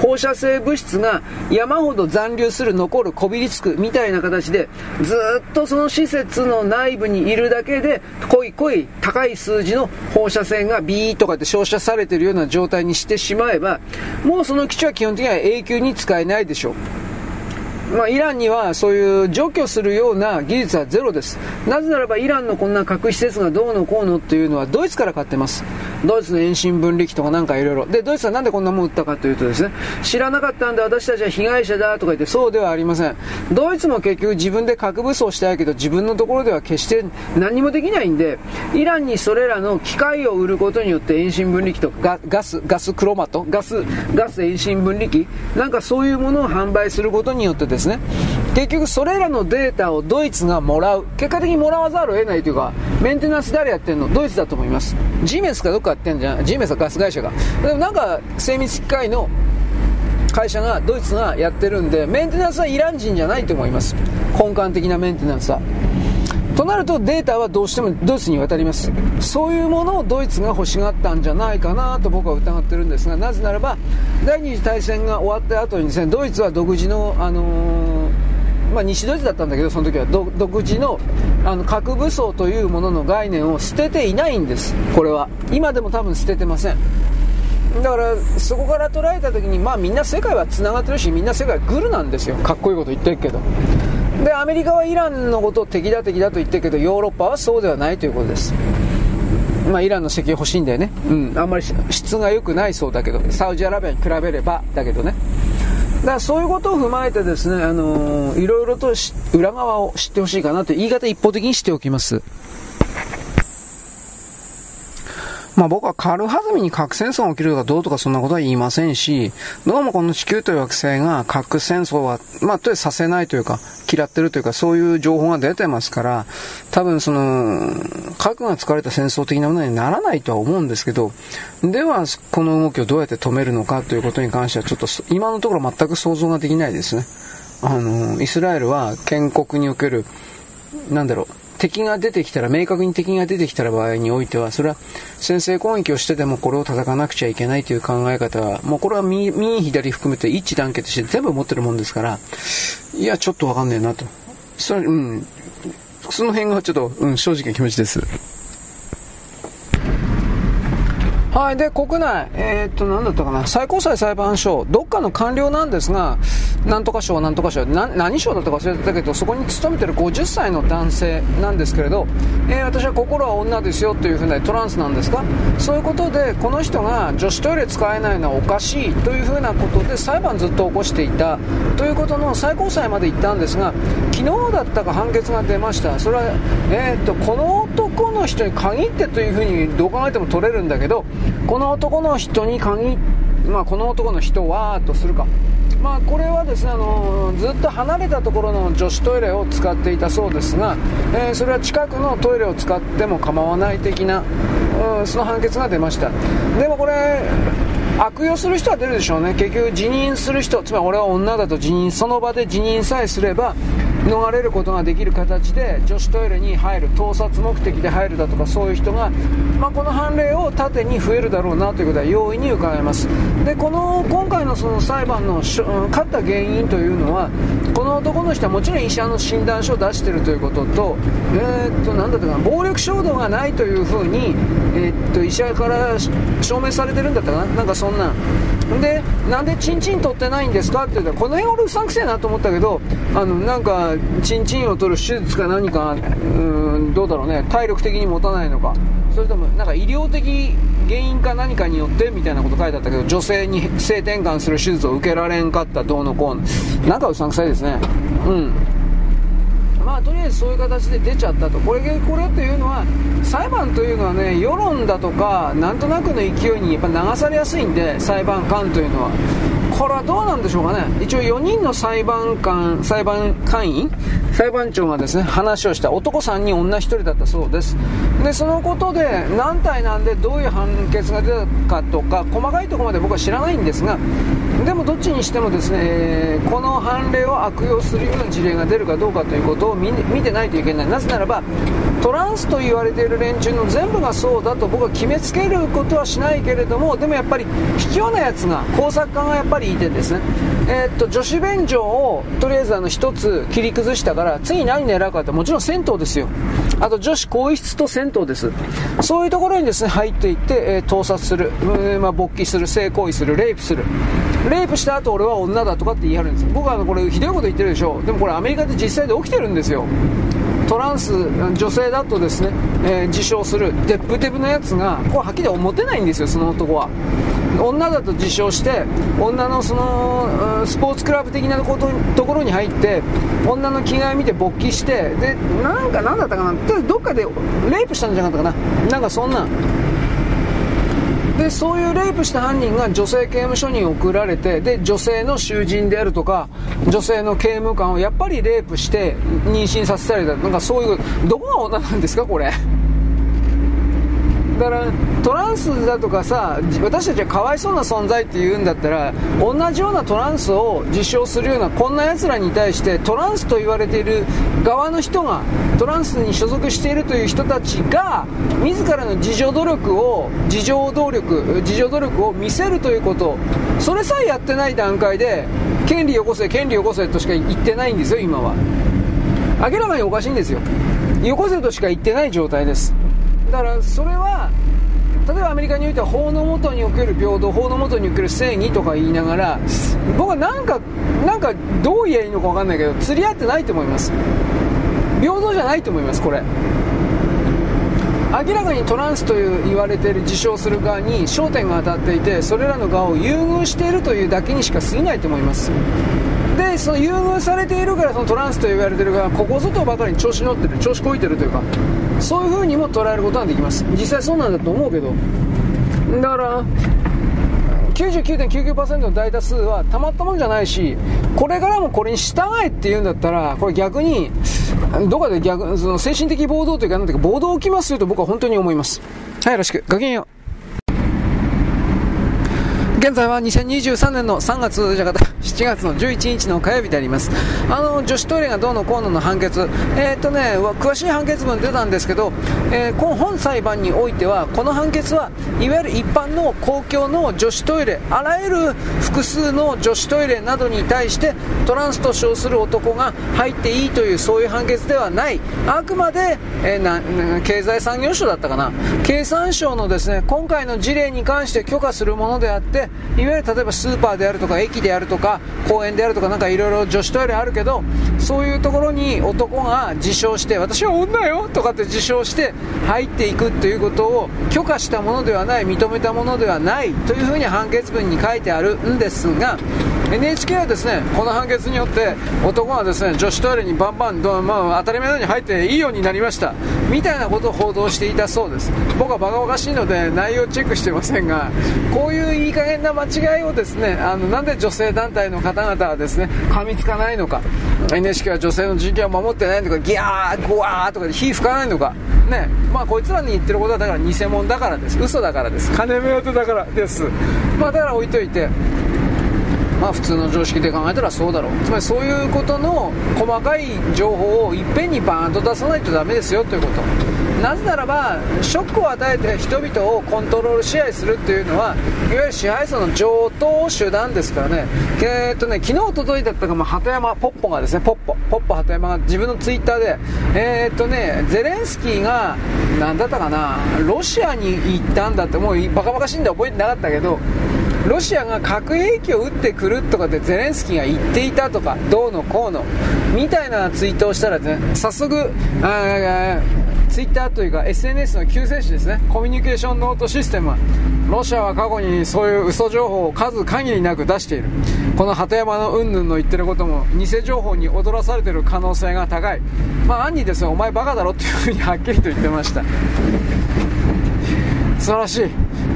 放射性物質が山ほど残留する、残る、こびりつく、みたいな形で、ずっとその施設の内部にいるだけで、濃い濃い高い数字の放射線がビーとかって照射されているような状態にしてしまえば、もうその基地は基本的には永久に使えないでしょう。まあ、イランにはそういう除去するような技術はゼロです。なぜならばイランのこんな核施設がどうのこうのっていうのはドイツから買ってます。ドイツの遠心分離機とかなんかいろいろ。で、ドイツはなんでこんなもん売ったかというとですね、知らなかったんで私たちは被害者だとか言ってそうではありません。ドイツも結局自分で核武装したいけど自分のところでは決して何もできないんで、イランにそれらの機械を売ることによって遠心分離機とガガス、ガスクロマト、ガス、ガス遠心分離機、なんかそういうものを販売することによってですねですね。結局それらのデータをドイツがもらう。結果的にもらわざるを得ないというかメンテナンス誰やってんの？ドイツだと思います。ジーメスかどっかやってんじゃん。ジーメスはガス会社が。でもなんか精密機械の会社がドイツがやってるんでメンテナンスはイラン人じゃないと思います。根幹的なメンテナンスは。となるとデータはどうしてもドイツに渡ります。そういうものをドイツが欲しがったんじゃないかなと僕は疑ってるんですがなぜならば第二次大戦が終わった後にですねドイツは独自の、あのーまあ、西ドイツだったんだけどその時は独自のあの核武装というものの概念を捨てていないんです。これは。今でも多分捨ててません。だからそこから捉えた時にまあみんな世界はつながってるしみんな世界グルなんですよ。かっこいいこと言ってるけど。でアメリカはイランのことを敵だ敵だと言ってるけどヨーロッパはそうではないということです。まあ、イランの石油欲しいんだよね、うん、あんまり質が良くないそうだけど。サウジアラビアに比べればだけどね。だからそういうことを踏まえてですね、あのー、いろいろと裏側を知ってほしいかなという言い方一方的にしておきます。まあ僕は軽はずみに核戦争が起きるとかどうとかそんなことは言いませんし、どうもこの地球という惑星が核戦争は、まあとりあえずさせないというか、嫌ってるというか、そういう情報が出てますから、多分その、核が使われた戦争的なものにならないとは思うんですけど、では、この動きをどうやって止めるのかということに関しては、ちょっと今のところ全く想像ができないですね。あの、イスラエルは建国における、なんだろう、敵が出てきたら、明確に敵が出てきたら場合においては、それは先制攻撃をしてでもこれを叩かなくちゃいけないという考え方は、もうこれは右、右左含めて一致団結して全部持ってるもんですから、いや、ちょっとわかんねえなと。それ、うん。その辺がちょっと、うん、正直な気持ちです。はい、で、国内、えー、っと、なだったかな、最高裁裁判所、どっかの官僚なんですが、なんとか省、なんとか省、な何省だったか忘れてたけど、そこに勤めてる50歳の男性なんですけれど、えー、私は心は女ですよというふうなトランスなんですか、そういうことで、この人が女子トイレ使えないのはおかしいというふうなことで、裁判ずっと起こしていたということの最高裁まで行ったんですが、昨日だったか判決が出ました。それは、えー、っと、この男の人に限ってというふうにどう考えても取れるんだけど、この男の人に限まあ、この男の人はとするか、まあ、これはですね、あのずっと離れたところの女子トイレを使っていたそうですが、えー、それは近くのトイレを使っても構わない的な、うん、その判決が出ました。でもこれ悪用する人は出るでしょうね。結局辞任する人つまり俺は女だと辞任その場で辞任さえすれば逃れることができる形で女子トイレに入る盗撮目的で入るだとかそういう人が、まあ、この判例を盾に増えるだろうなということは容易に伺えます。でこの今回のその裁判の勝った原因というのはこの男の人はもちろん医者の診断書を出しているということと,、えー、っと何だったかな暴力衝動がないというふうに、えー、っと医者から証明されてるんだったかな。なんかそんな。んでなんでチンチン取ってないんですかって言ったらこの辺俺うさんくせえなと思ったけどあのなんかチンチンを取る手術か何かうんどうだろうね。体力的に持たないのか。それともなんか医療的原因か何かによってみたいなこと書いてあったけど女性に性転換する手術を受けられんかったどうのこうの。なんかうさんくさいですね。うん。まあとりあえずそういう形で出ちゃったと。これこれっていうのは裁判というのはね世論だとかなんとなくの勢いにやっぱ流されやすいんで裁判官というのは。これはどうなんでしょうかね。一応4人の裁判官裁判官員裁判長がですね話をした。男3人女1人だったそうです。でそのことで何体なんでどういう判決が出たかとか細かいところまで僕は知らないんですがでもどっちにしてもですねこの判例を悪用するような事例が出るかどうかということを見てないといけない。なぜならばトランスと言われている連中の全部がそうだと僕は決めつけることはしないけれどもでもやっぱり卑怯なやつが工作家がやっぱりいてですね。えー、っと女子便所をとりあえずあの1つ切り崩したから次何狙うかってもちろん銭湯ですよ。あと女子更衣室と銭湯です。そういうところにですね入っていって、えー、盗撮する、えー、まあ、勃起する。性行為する。レイプする。レイプした後俺は女だとかって言い張るんです僕はあのこれひどいこと言ってるでしょ。でもこれアメリカで実際で起きてるんですよ。トランス女性だとですね、えー、自称する。デップデブのやつがこれはっきり思ってないんですよその男は。女だと自称して女のそのスポーツクラブ的なことところに入って女の着替え見て勃起してでなんか何だったかなどっかでレイプしたんじゃなかったかな。なんかそんな。でそういうレイプした犯人が女性刑務所に送られてで女性の囚人であるとか女性の刑務官をやっぱりレイプして妊娠させたりだとかそういうどこが女なんですかこれ。だからトランスだとかさ私たちはかわいそうな存在って言うんだったら同じようなトランスを実証するようなこんな奴らに対してトランスと言われている側の人がトランスに所属しているという人たちが自らの自助努力を自助努力自助努力を見せるということ。それさえやってない段階で権利よこせ権利よこせとしか言ってないんですよ今は。明らかにおかしいんですよ。よこせとしか言ってない状態です。だからそれは例えばアメリカにおいては法の下における平等法の下における正義とか言いながら僕はなんかなんかどう言えばいいのか分かんないけど釣り合ってないと思います。平等じゃないと思いますこれ。明らかにトランスという言われている自称する側に焦点が当たっていてそれらの側を優遇しているというだけにしか過ぎないと思います。でその優遇されているからそのトランスと言われている側ここぞとばかりに調子乗ってる調子こいてるというか。そういう風にも捉えることができます。実際そうなんだと思うけど。だから99.99%の大多数はたまったもんじゃないしこれからもこれに従えって言うんだったらこれ逆にどこかで逆その精神的暴動というかなんていうか暴動起きますよと僕は本当に思います。はいよろしく。ごきげんよう。現在は2023年の3月じゃかた。7月の11日の火曜日であります。あの女子トイレがどうのこうのの判決。えー、とね詳しい判決文出たんですけど、えー、この本裁判においてはこの判決はいわゆる一般の公共の女子トイレあらゆる複数の女子トイレなどに対してトランスと称する男が入っていいというそういう判決ではない。あくまで、えー、な経済産業省だったかな。経産省のですね今回の事例に関して許可するものであっていわゆる例えばスーパーであるとか駅であるとか公園であるとかなんかいろいろ女子トイレあるけどそういうところに男が自称して私は女よとかって自称して入っていくということを許可したものではない認めたものではないというふうに判決文に書いてあるんですが NHK はですねこの判決によって男はですね女子トイレにバンバン、まあ、当たり前のように入っていいようになりました。みたいなことを報道していたそうです。僕はバカバカしいので内容チェックしてませんがこういういい加減な間違いをですねあのなんで女性団体の方々はですね噛みつかないのか。NHK は女性の人権を守ってないのかギャーゴワーとかで火吹かないのか。ね。まあこいつらに言ってることはだから偽物だからです。嘘だからです。金目当てだからです。まあだから置いといてまあ普通の常識で考えたらそうだろう。つまりそういうことの細かい情報をいっぺんにバーンと出さないとダメですよということ。なぜならばショックを与えて人々をコントロール支配するっていうのはいわゆる支配層の上等手段ですからね。えー、っとね昨日おとといだったかも鳩山ポッポがですねポッポポッポ鳩山が自分のツイッターでえー、っとねゼレンスキーが何だったかなロシアに行ったんだってもうバカバカしいんで覚えてなかったけどロシアが核兵器を撃ってくるとかでゼレンスキーが言っていたとかどうのこうのみたいなツイートをしたらね早速あツイッターというか SNS の救世主ですね。コミュニケーションノートシステムはロシアは過去にそういう嘘情報を数限りなく出している。この鳩山の云々の言ってることも偽情報に踊らされている可能性が高い。まあ暗にですねお前バカだろっていうふうにはっきりと言ってました。素晴らしい。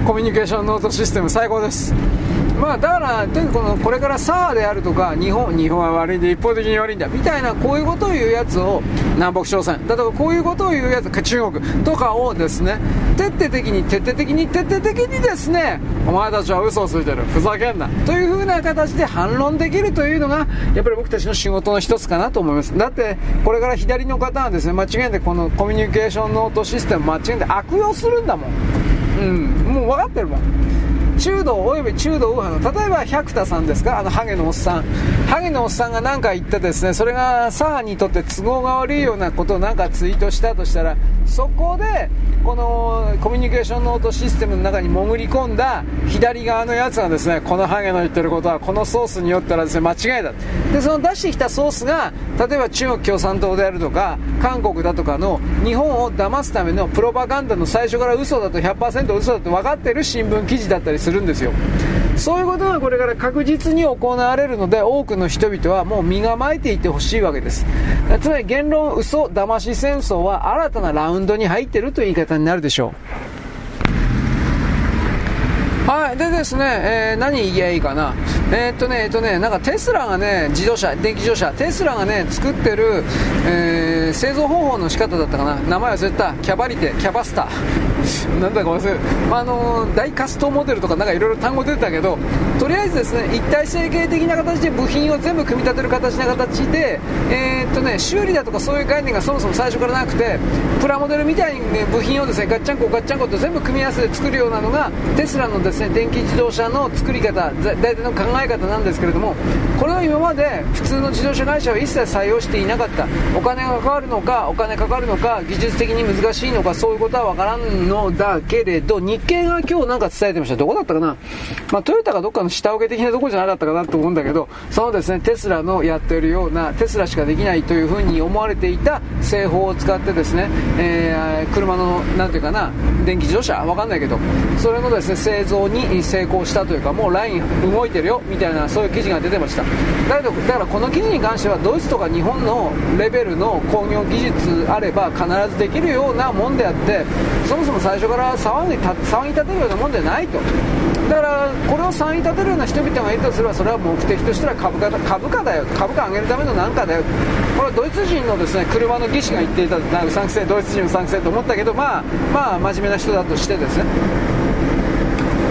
コミュニケーションノートシステム最高です。まあだからとにかくこのこれからサーであるとか日本日本は悪い。んで一方的に悪いんだみたいなこういうことを言うやつを南北朝鮮だとかこういうことを言うやつ中国とかをですね徹底的に徹底的に徹底的にですねお前たちは嘘をついてる。ふざけんな。という風な形で反論できるというのがやっぱり僕たちの仕事の一つかなと思います。だってこれから左の方はですね間違えてこのコミュニケーションノートシステム間違えて悪用するんだもん。うん。もう分かってるもん。中道および中道右派の例えば百田さんですか？あのハゲのおっさん。ハゲのおっさんが何か言ってですねそれが左派にとって都合が悪いようなことを何かツイートしたとしたらそこでこのコミュニケーションノートシステムの中に潜り込んだ左側のやつがですねこのハゲの言ってることはこのソースによったらですね間違いだでその出してきたソースが例えば中国共産党であるとか韓国だとかの日本を騙すためのプロパガンダの最初から嘘だと100%嘘だと分かってる新聞記事だったりする。するんですよそういうことがこれから確実に行われるので多くの人々はもう身構えていてほしいわけですつまり言論嘘騙し戦争は新たなラウンドに入ってるという言い方になるでしょうはい。でですね、えー、何言えばいいかな。えー、っとね、えー、っとね、なんかテスラがね、自動車、電気自動車、テスラがね、作ってる、えー、製造方法の仕方だったかな。名前忘れた。キャバリテ、キャバスタ。なんだか忘れ、まあ、あの大カストモデルとかなんかいろいろ単語出てたけどとりあえずですね一体成形的な形で部品を全部組み立てる形な形で、えー、っとね、修理だとかそういう概念がそもそも最初からなくてプラモデルみたいに、ね、部品をですねガッチャンコガッチャンコと全部組み合わせて作るようなのがテスラのですね電気自動車の作り方大体の考え方なんですけれどもこれは今まで普通の自動車会社は一切採用していなかった。お金がかかるのかお金かかるのか技術的に難しいのかそういうことは分からんのだけれど日経が今日なんか伝えてました。どこだったかな、まあ、トヨタがどっかの下請け的なところじゃなかったかなと思うんだけどそのですねテスラのやってるようなテスラしかできないというふうに思われていた製法を使ってですね、えー、車のなんていうかな電気自動車？わかんないけどそれのですね製造に成功したというかもうライン動いてるよみたいなそういう記事が出てました。だけどだからこの記事に関してはドイツとか日本のレベルの工業技術あれば必ずできるようなもんであってそもそも最初から騒ぎ騒ぎ立てるようなもんでないと。だからこれを3位立てるような人々がいるとすればそれは目的としては株価株価だよ。株価上げるための何かだよ。これはドイツ人のですね車の技師が言っていたうさんくせえドイツ人うさんくせえと思ったけどまあまあ真面目な人だとしてですね。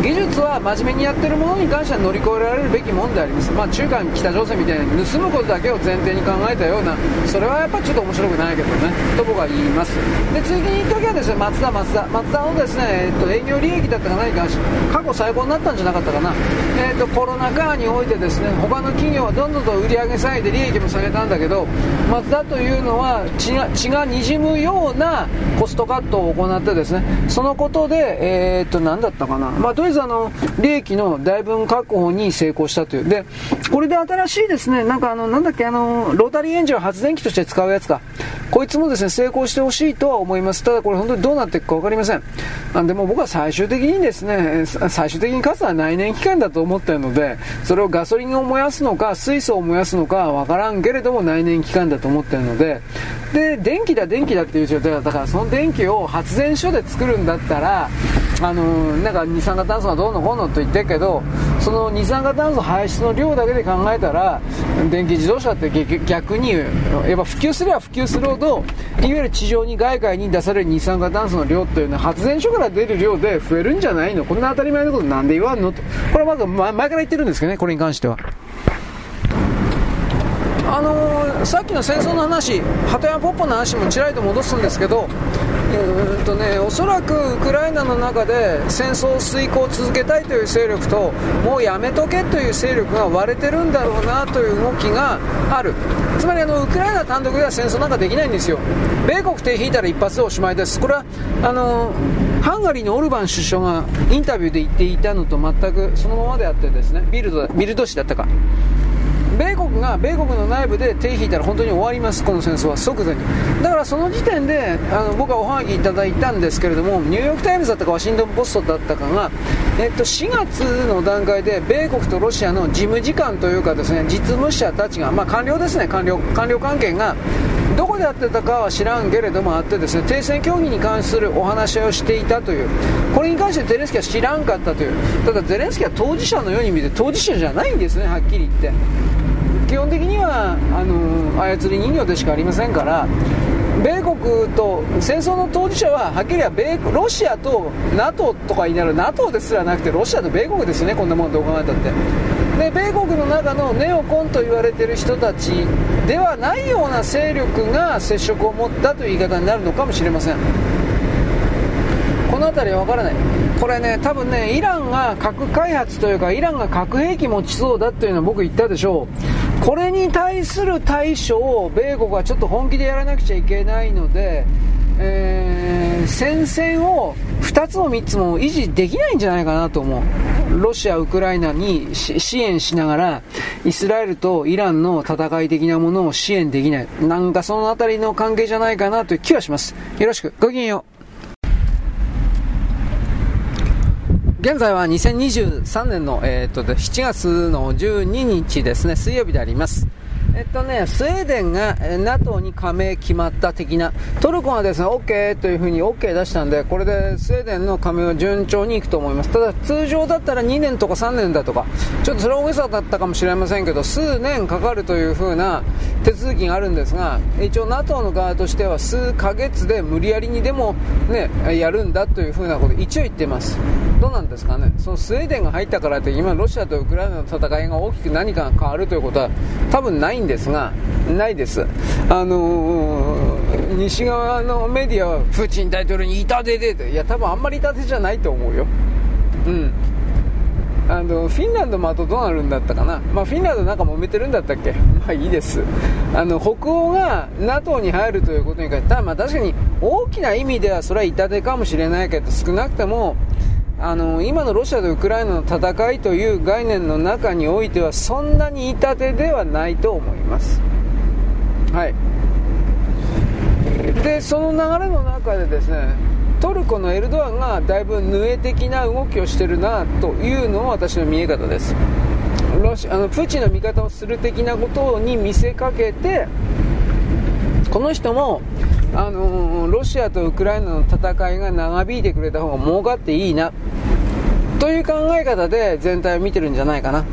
技術は真面目にやってるものに関しては乗り越えられるべきものであります、まあ、中間北朝鮮みたいに盗むことだけを前提に考えたようなそれはやっぱちょっと面白くないけどね。と僕は言います。で次に言っときはですね松田松田。松田のですね、えっと、営業利益だったか何か過去最高になったんじゃなかったかな、えっと、コロナ禍においてですね他の企業はどんどんと売り上げ下げて利益も下げたんだけど松田というのは血が血がにじむようなコストカットを行ってですねそのことで、えー、っと何だったかな、まあ、とりあえずあの、利益の大分確保に成功したという。で、これで新しいですね、なんかあの、なんだっけ、あの、ロータリーエンジンを発電機として使うやつか。こいつもですね、成功してほしいとは思います。ただこれ本当にどうなっていくか分かりません。なんでも僕は最終的にですね、最終的に勝つのは内燃機関だと思ってるので、それをガソリンを燃やすのか、水素を燃やすのか分からんけれども内燃機関だと思ってるので、で、電気だ、電気だっていう状態だからその電気を発電所で作るんだったら、あのなんか二酸化炭素がどうのこうのと言ってるけどその二酸化炭素排出の量だけで考えたら電気自動車って逆にやっぱ普及すれば普及するほどいわゆる地上に外界に出される二酸化炭素の量っていうのは発電所から出る量で増えるんじゃないの？こんな当たり前のことなんで言わんの？とこれはまず前から言ってるんですけどねこれに関しては。あのー、さっきの戦争の話、鳩山ポッポの話もちらりと戻すんですけど、うんとね、おそらくウクライナの中で戦争遂行を続けたいという勢力ともうやめとけという勢力が割れてるんだろうなという動きがある。つまりあのウクライナ単独では戦争なんかできないんですよ。米国手引いたら一発でおしまいです。これはあのハンガリーのオルバン首相がインタビューで言っていたのと全くそのままであってですねビルドビルド紙だったか。米国が米国の内部で手引いたら本当に終わります、この戦争は即座に。だからその時点であの僕はおはぎいただいたんですけれども、ニューヨーク・タイムズだったかワシントン・ポストだったかが、えっと、4月の段階で米国とロシアの事務次官というかですね実務者たちが、まあ、官僚ですね。官僚、官僚関係がどこでやってたかは知らんけれどもあってですね停戦協議に関するお話し合いをしていたという。これに関してゼレンスキーは知らんかったという。ただゼレンスキーは当事者のように見て当事者じゃないんですねはっきり言って。基本的にはあの操り人形でしかありませんから米国と戦争の当事者ははっきりは米ロシアと NATO とか言いながら NATO ですらなくてロシアと米国ですねこんなもんどう考えたって。で米国の中のネオコンと言われている人たちではないような勢力が接触を持ったという言い方になるのかもしれません。この辺りは分からない。これね多分ねイランが核開発というかイランが核兵器持ちそうだというのは僕言ったでしょう。これに対する対処を米国はちょっと本気でやらなくちゃいけないので、えー、戦線を2つも3つも維持できないんじゃないかなと思う。ロシア、ウクライナに支援しながらイスラエルとイランの戦い的なものを支援できない。なんかその辺りの関係じゃないかなという気はします。よろしく。ごきげんよう。現在は2023年の、えーと、7月の12日ですね、水曜日であります。えっとね、スウェーデンが NATO に加盟決まった的な、トルコがですね、OK というふうに OK 出したんで、これでスウェーデンの加盟は順調にいくと思います。ただ、通常だったら2年とか3年だとか、ちょっとそれは大げさだったかもしれませんけど、数年かかるというふうな手続きがあるんですが、一応 NATO の側としては数ヶ月で無理やりにでもね、やるんだというふうなこと一応言ってます。どうなんですかね、そのスウェーデンが入ったからって今ロシアとウクライナの戦いが大きく何かが変わるということは多分ないんですが、ないです。あのー、西側のメディアはプーチン大統領に痛手で、いや、多分あんまり痛手じゃないと思うよ。うん。あのフィンランドもあとどうなるんだったかな、まあ、フィンランドなんか揉めてるんだったっけ、まあいいです、あの北欧が NATO に入るということに関しては、まあ、確かに大きな意味ではそれは痛手かもしれないけど、少なくともあの今のロシアとウクライナの戦いという概念の中においてはそんなに痛手ではないと思います。はいでその流れの中でですねトルコのエルドアンがだいぶヌエ的な動きをしてるなというのは私の見え方ですロシあのプーチンの味方をする的なことに見せかけてこの人もあのー、ロシアとウクライナの戦いが長引いてくれた方が儲かっていいな。という考え方で全体を見てるんじゃないかな。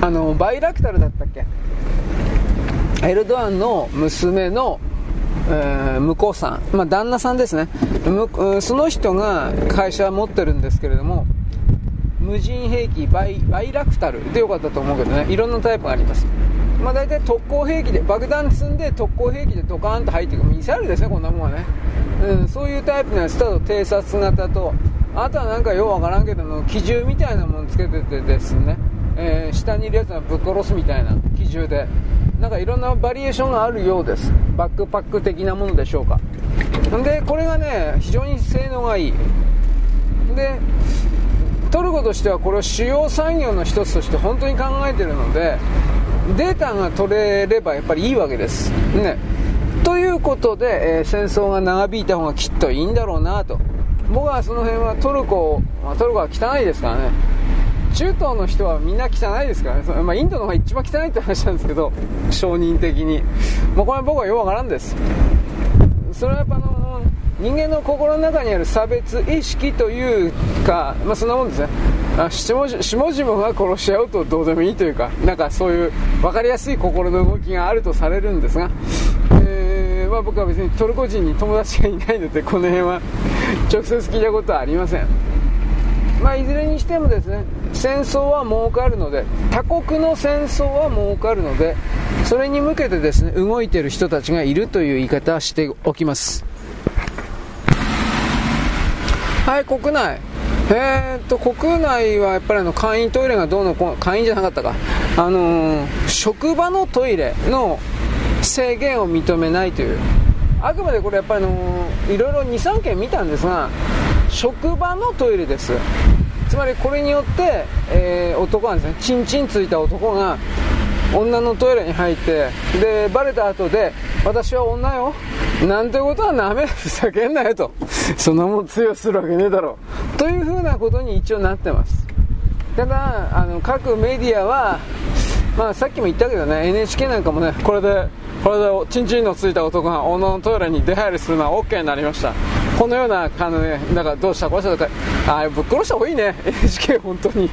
あのバイラクタルだったっけ？エルドアンの娘の、えー、向こうさん、まあ、旦那さんですね。その人が会社持ってるんですけれども無人兵器バイラクタルでよかったと思うけどね。いろんなタイプがあります。まあ、大体特攻兵器で爆弾積んで特攻兵器でドカーンと入っていく。ミサイルですねこんなもんはね、うん、そういうタイプのやつ。だと偵察型と。あとはなんかようわからんけども機銃みたいなものつけててですね、えー、下にいるやつはぶっ殺すみたいな。機銃で。なんかいろんなバリエーションがあるようです。バックパック的なものでしょうか。でこれがね非常に性能がいい。でトルコとしてはこれを主要産業の一つとして本当に考えてるのでデータが取れればやっぱりいいわけです。ね。ということで、えー、戦争が長引いた方がきっといいんだろうなと。僕はその辺はトルコ、まあ、トルコは汚いですからね。中東の人はみんな汚いですからね。まあ、インドの方が一番汚いって話なんですけど、承認的に。もうこれは僕はよくわからんです。それはやっぱあの人間の心の中にある差別意識というか、まあ、そんなもんですね。あ下々が殺し合うとどうでもいいというか、なんかそういう分かりやすい心の動きがあるとされるんですが、えー、まあ、僕は別にトルコ人に友達がいないので、この辺は直接聞いたことはありません。まあ、いずれにしてもですね、戦争は儲かるので、他国の戦争は儲かるので、それに向けてですね、動いている人たちがいるという言い方はしておきます。はい、国内。えー、っと、国内はやっぱりあの簡易トイレがどうのこう簡易じゃなかったか、あのー、職場のトイレの制限を認めないという、あくまでこれやっぱり、あのー、いろいろ2、3件見たんですが、職場のトイレです。つまりこれによって、えー、男がですね、チンチンついた男が女のトイレに入って、で、バレた後で、私は女よ。なんてことはなめ、ふざけんなよと。そんなもん通用するわけねえだろ。というふうなことに一応なってます。ただ、あの、各メディアは、まあさっきも言ったけどね、NHK なんかもね、これで、これで、チンチンのついた男が女のトイレに出入りするのは OK になりました。このような、あのね、だかどうした？こうしたとか、あぶっ殺した方がいいね、NHK 本当に。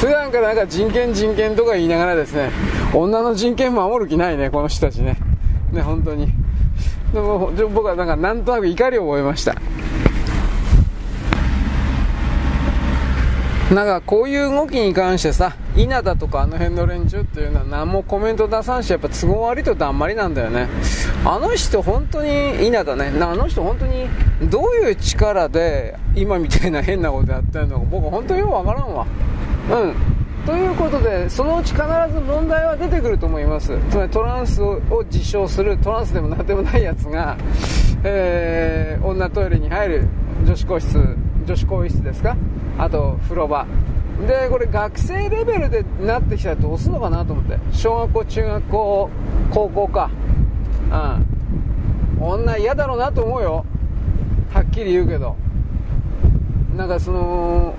普段からなんか人権人権とか言いながらですね、女の人権守る気ないね、この人たちね。ね、本当に。でも僕はなんかなんとなく怒りを覚えました。なんかこういう動きに関してさ、稲田とかあの辺の連中っていうのは何もコメント出さんし、やっぱ都合悪いとだんまりなんだよね。あの人本当に、稲田ね、あの人本当にどういう力で今みたいな変なことやってるのか僕本当によくわからんわ。うん。ということで、そのうち必ず問題は出てくると思います。つまりトランスを自称する、トランスでもなんでもないやつが、えー、女トイレに入る、女子更衣室、女子更衣室ですか？あと、風呂場。で、これ学生レベルでなってきたらどうすんのかなと思って。小学校、中学校、高校か。うん。女嫌だろうなと思うよ。はっきり言うけど。なんかその、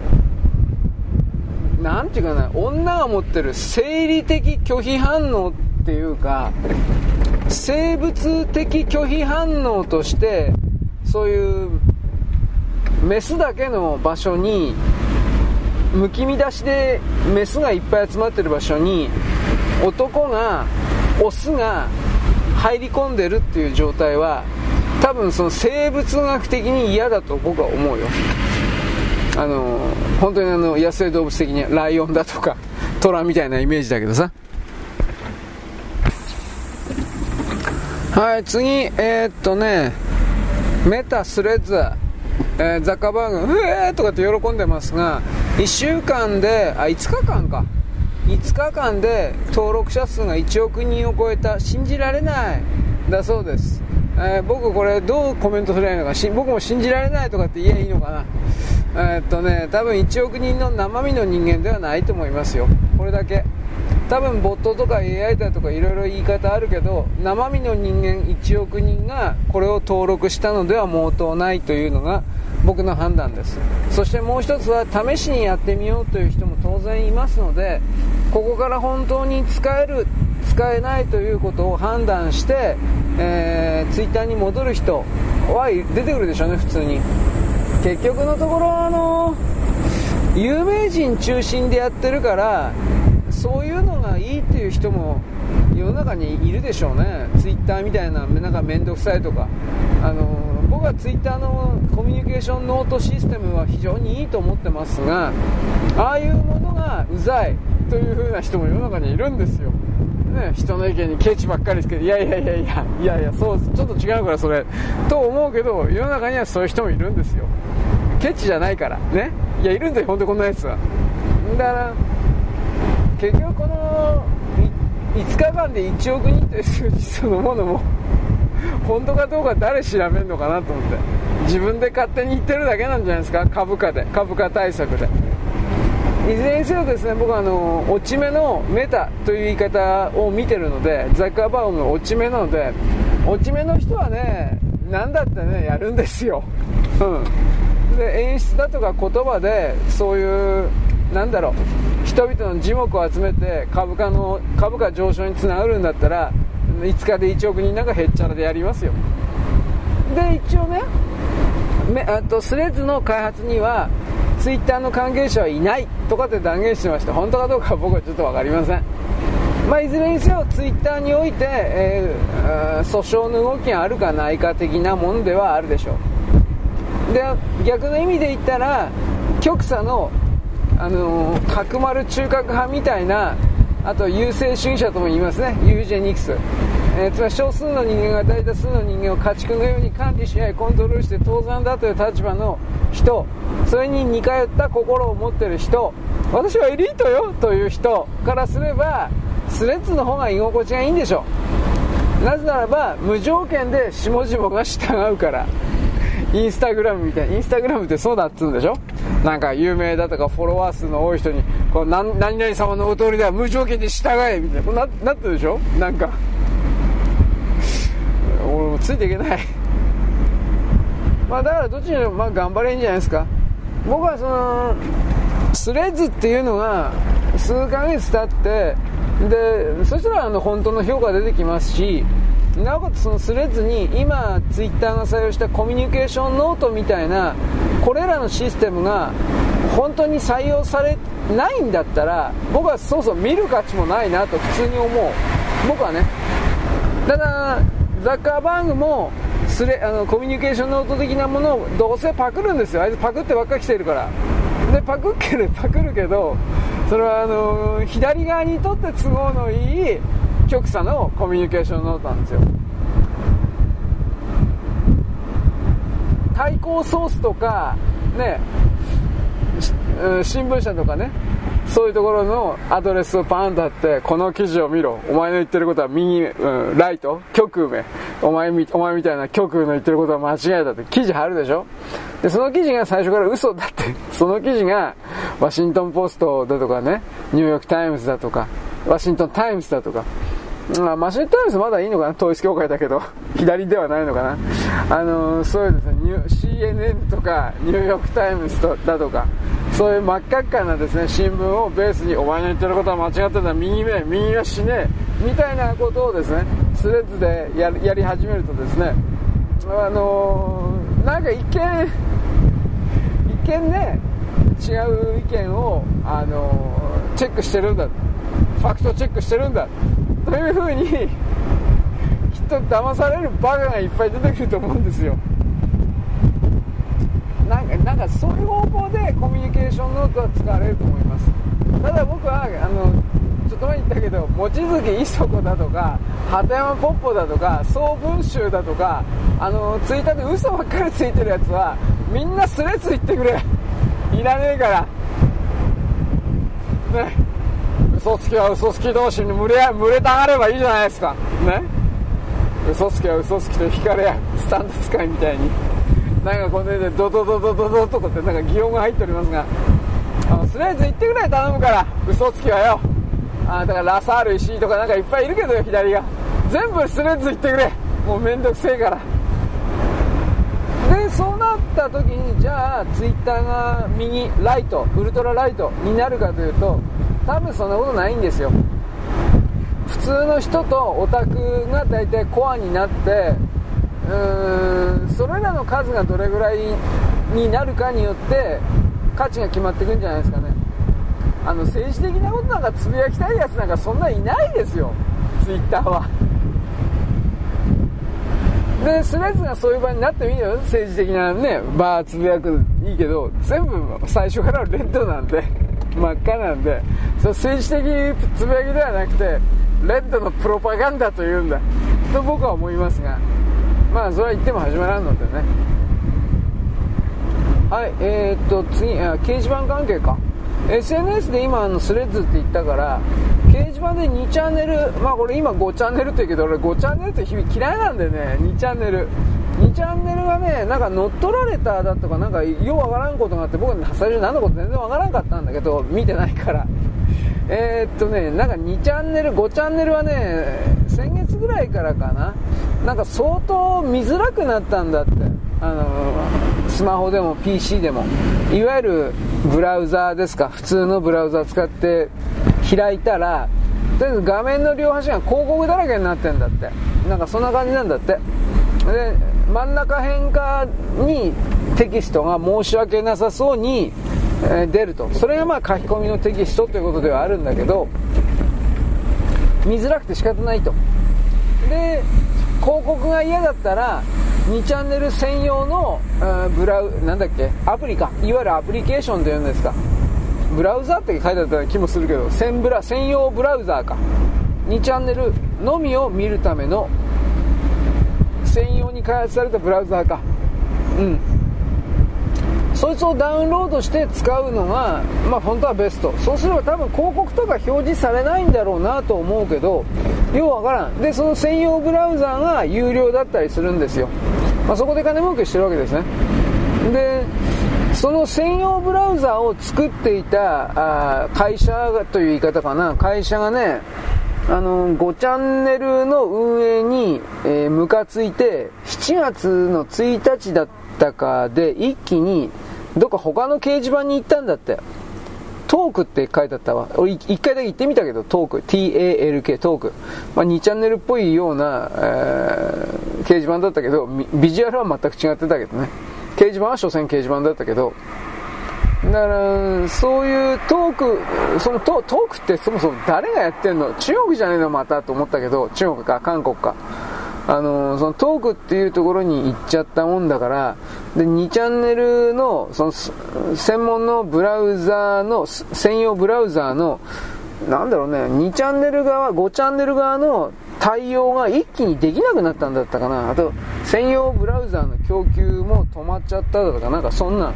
なんていうかな女が持ってる生理的拒否反応っていうか生物的拒否反応としてそういうメスだけの場所にむき乱しでメスがいっぱい集まってる場所に男がオスが入り込んでるっていう状態は多分その生物学的に嫌だと僕は思うよ。あの本当にあの野生動物的にライオンだとかトラみたいなイメージだけどさはい次えー、っとねメタスレッズえー、ザッカーバーグ、うえーとかって喜んでますが、1週間で、あ、5日間か。5日間で登録者数が1億人を超えた。信じられない。だそうです。えー、僕これどうコメントすればいいのか僕も信じられないとかって言えばいいのかなえー、っとね多分1億人の生身の人間ではないと思いますよ。これだけ。多分ボットとか AI だとかいろいろ言い方あるけど生身の人間1億人がこれを登録したのでは毛頭ないというのが僕の判断です。そしてもう一つは試しにやってみようという人も当然いますのでここから本当に使える使えないということを判断して、えー、ツイッターに戻る人は出てくるでしょうね普通に。結局のところあの有名人中心でやってるからそういうのがいいっていう人も世の中にいるでしょうね。ツイッターみたいななんか面倒くさいとか。あの僕はツイッターのコミュニケーションノートシステムは非常にいいと思ってますがああいうものがうざいという風な人も世の中にいるんですよ。ね、人の意見にケチばっかりですけどいやいやいやいやいやいやそうちょっと違うからそれ。と思うけど世の中にはそういう人もいるんですよ。ケチじゃないからね。いやいるんだよ本当こんなやつは。だから結局この5日間で1億人という数字そのものも 本当かどうか誰調べるのかなと思って。自分で勝手に言ってるだけなんじゃないですか。株価で株価対策で。いずれにせよですね僕はあの落ち目のメタという言い方を見てるのでザッカーバーグの落ち目なので落ち目の人はね何だってねやるんですよ、うん、で演出だとか言葉でそういうなんだろう人々の耳目を集めて株価の株価上昇につながるんだったら5日で1億人なんかへっちゃらでやりますよ。で一応ねあとスレッズの開発にはツイッターの関係者はいないとかって断言してまして本当かどうかは僕はちょっと分かりません。まあ、いずれにせよツイッターにおいて、えー、訴訟の動きがあるかないか的なものではあるでしょう。で逆の意味で言ったら極左のあのー、角丸中核派みたいなあと優勢主義者とも言いますね。ユージェニクス、えー、つまり少数の人間が大多数の人間を家畜のように管理し合いコントロールして当然だという立場の人。それに似通った心を持ってる人。私はエリートよという人からすればスレッズの方が居心地がいいんでしょう。なぜならば無条件で下々が従うから。インスタグラムみたいなインスタグラムってそうだっつうんでしょ。なんか有名だとかフォロワー数の多い人にこう何々様のお通りでは無条件で従えみたいな。ななってるでしょ。なんか。俺もついていけない。まあだからどっちにもまあ頑張れんじゃないですか。僕はそのスレッズっていうのが数ヶ月経ってでそしたらあの本当の評価出てきますしなおかつそのスレッズに今ツイッターが採用したコミュニケーションノートみたいなこれらのシステムが本当に採用されないんだったら僕はそうそう見る価値もないなと普通に思う。僕はね。ただザッカーバーグもスレあのコミュニケーションノート的なものをどうせパクるんですよ。あいつパクってばっか来てるから。でパクってるパクるけどそれはあの左側にとって都合のいい極左のコミュニケーションノートなんですよ。対抗ソースとかね新聞社とかねそういうところのアドレスをパーンと貼ってこの記事を見ろ。お前の言ってることは右、うん、ライト。極右お前みお前みたいな極右の言ってることは間違いだって。記事貼るでしょ。でその記事が最初から嘘だって。その記事がワシントンポストだとかねニューヨークタイムズだとかワシントンタイムズだとかまあ、ワシントンタイムズまだいいのかな？統一教会だけど。左ではないのかな？あのー、そうですね。CNN とかニューヨークタイムズとだとか。そういう真っ赤っかなですね新聞をベースにお前の言ってることは間違ってた右目右は死ね。えみたいなことをですね Threads でやり始めるとですねあのー、なんか一見一見ね違う意見を、あのー、チェックしてるんだ。ファクトチェックしてるんだ。というふうにきっと騙されるバカがいっぱい出てくると思うんですよ。なんかなんかそういう方向でコミュニケーションノートは使われると思います。ただ僕はあのちょっと前に言ったけど望月磯子だとか鳩山ポッポだとか総文集だとかあのツイッターで嘘ばっかりついてるやつはみんなスレッズ言ってくれ。いらねえから。ね。嘘つきは嘘つき同士に群れ群れたがればいいじゃないですか。ね？嘘つきは嘘つきと引かれやスタンド使いみたいに。なんかこのでドドドドドドとかってなんか擬音が入っておりますが。あのスレッズ言ってくれ頼むから。嘘つきはよ。あだからラサール石井とかなんかいっぱいいるけどよ左が。全部スレッズ言ってくれ。もうめんどくせえから。でそうなった時にじゃあツイッターが右ライトウルトラライトになるかというと多分そんなことないんですよ。普通の人とオタクが大体コアになってうーんそれらの数がどれぐらいになるかによって価値が決まっていくんじゃないですかね。あの政治的なことなんかつぶやきたいやつなんかそんないないですよ。ツイッターは。でスレッズがそういう場になってもいいよ。政治的なねバーつぶやくいいけど全部最初からレッドなんで。真っ赤なんでそ政治的つぶやきではなくてレッドのプロパガンダというんだと僕は思いますがまあそれは言っても始まらんのでね。はいえー、っと次あ掲示板関係か。SNS で今あのスレッズって言ったから掲示板で2チャンネルまあこれ今5チャンネルって言うけど俺5チャンネルって日々嫌いなんでね。2チャンネル。2チャンネルがねなんか乗っ取られただとかなんかようわからんことがあって僕は最初何のこと全然わからんかったんだけど見てないから。えー、っとねなんか2チャンネル5チャンネルはね先月ぐらいからかな。なんか相当見づらくなったんだって。あのスマホでも PC でも。いわゆるブラウザーですか。普通のブラウザー使って開いたらとりあえず画面の両端が広告だらけになってんだって。なんかそんな感じなんだって。で真ん中辺かにテキストが申し訳なさそうに、出ると。それがまあ書き込みのテキストということではあるんだけど見づらくて仕方ないと。で広告が嫌だったら2チャンネル専用の、ブラウなんだっけアプリか。いわゆるアプリケーションというんですか。ブラウザって書いてあった気もするけど専ブラ専用ブラウザーか。2チャンネルのみを見るための専用に開発されたブラウザーか。うん。そいつをダウンロードして使うのがまあ本当はベスト。そうすれば多分広告とか表示されないんだろうなと思うけどようわからん。でその専用ブラウザーが有料だったりするんですよ、まあ、そこで金儲けしてるわけですね。でその専用ブラウザーを作っていたあ会社という言い方かな。会社がねあの5チャンネルの運営に、えー、ムカついて7月の1日だったかで一気にどっか他の掲示板に行ったんだって。トークって書いてあったわ。俺一回だけ行ってみたけどトーク。TALK トーク、まあ、2チャンネルっぽいような、えー、掲示板だったけどビジュアルは全く違ってたけどね。掲示板は所詮掲示板だったけどだからそういうトークそのトトークってそもそも誰がやってんの？中国じゃねえのまたと思ったけど中国か韓国か。あのそのトークっていうところに行っちゃったもんだからで2チャンネルのその専門のブラウザーの専用ブラウザーのなんだろうね2チャンネル側5チャンネル側の対応が一気にできなくなったんだったかな。あと専用ブラウザーの供給も止まっちゃったとかなんかそんな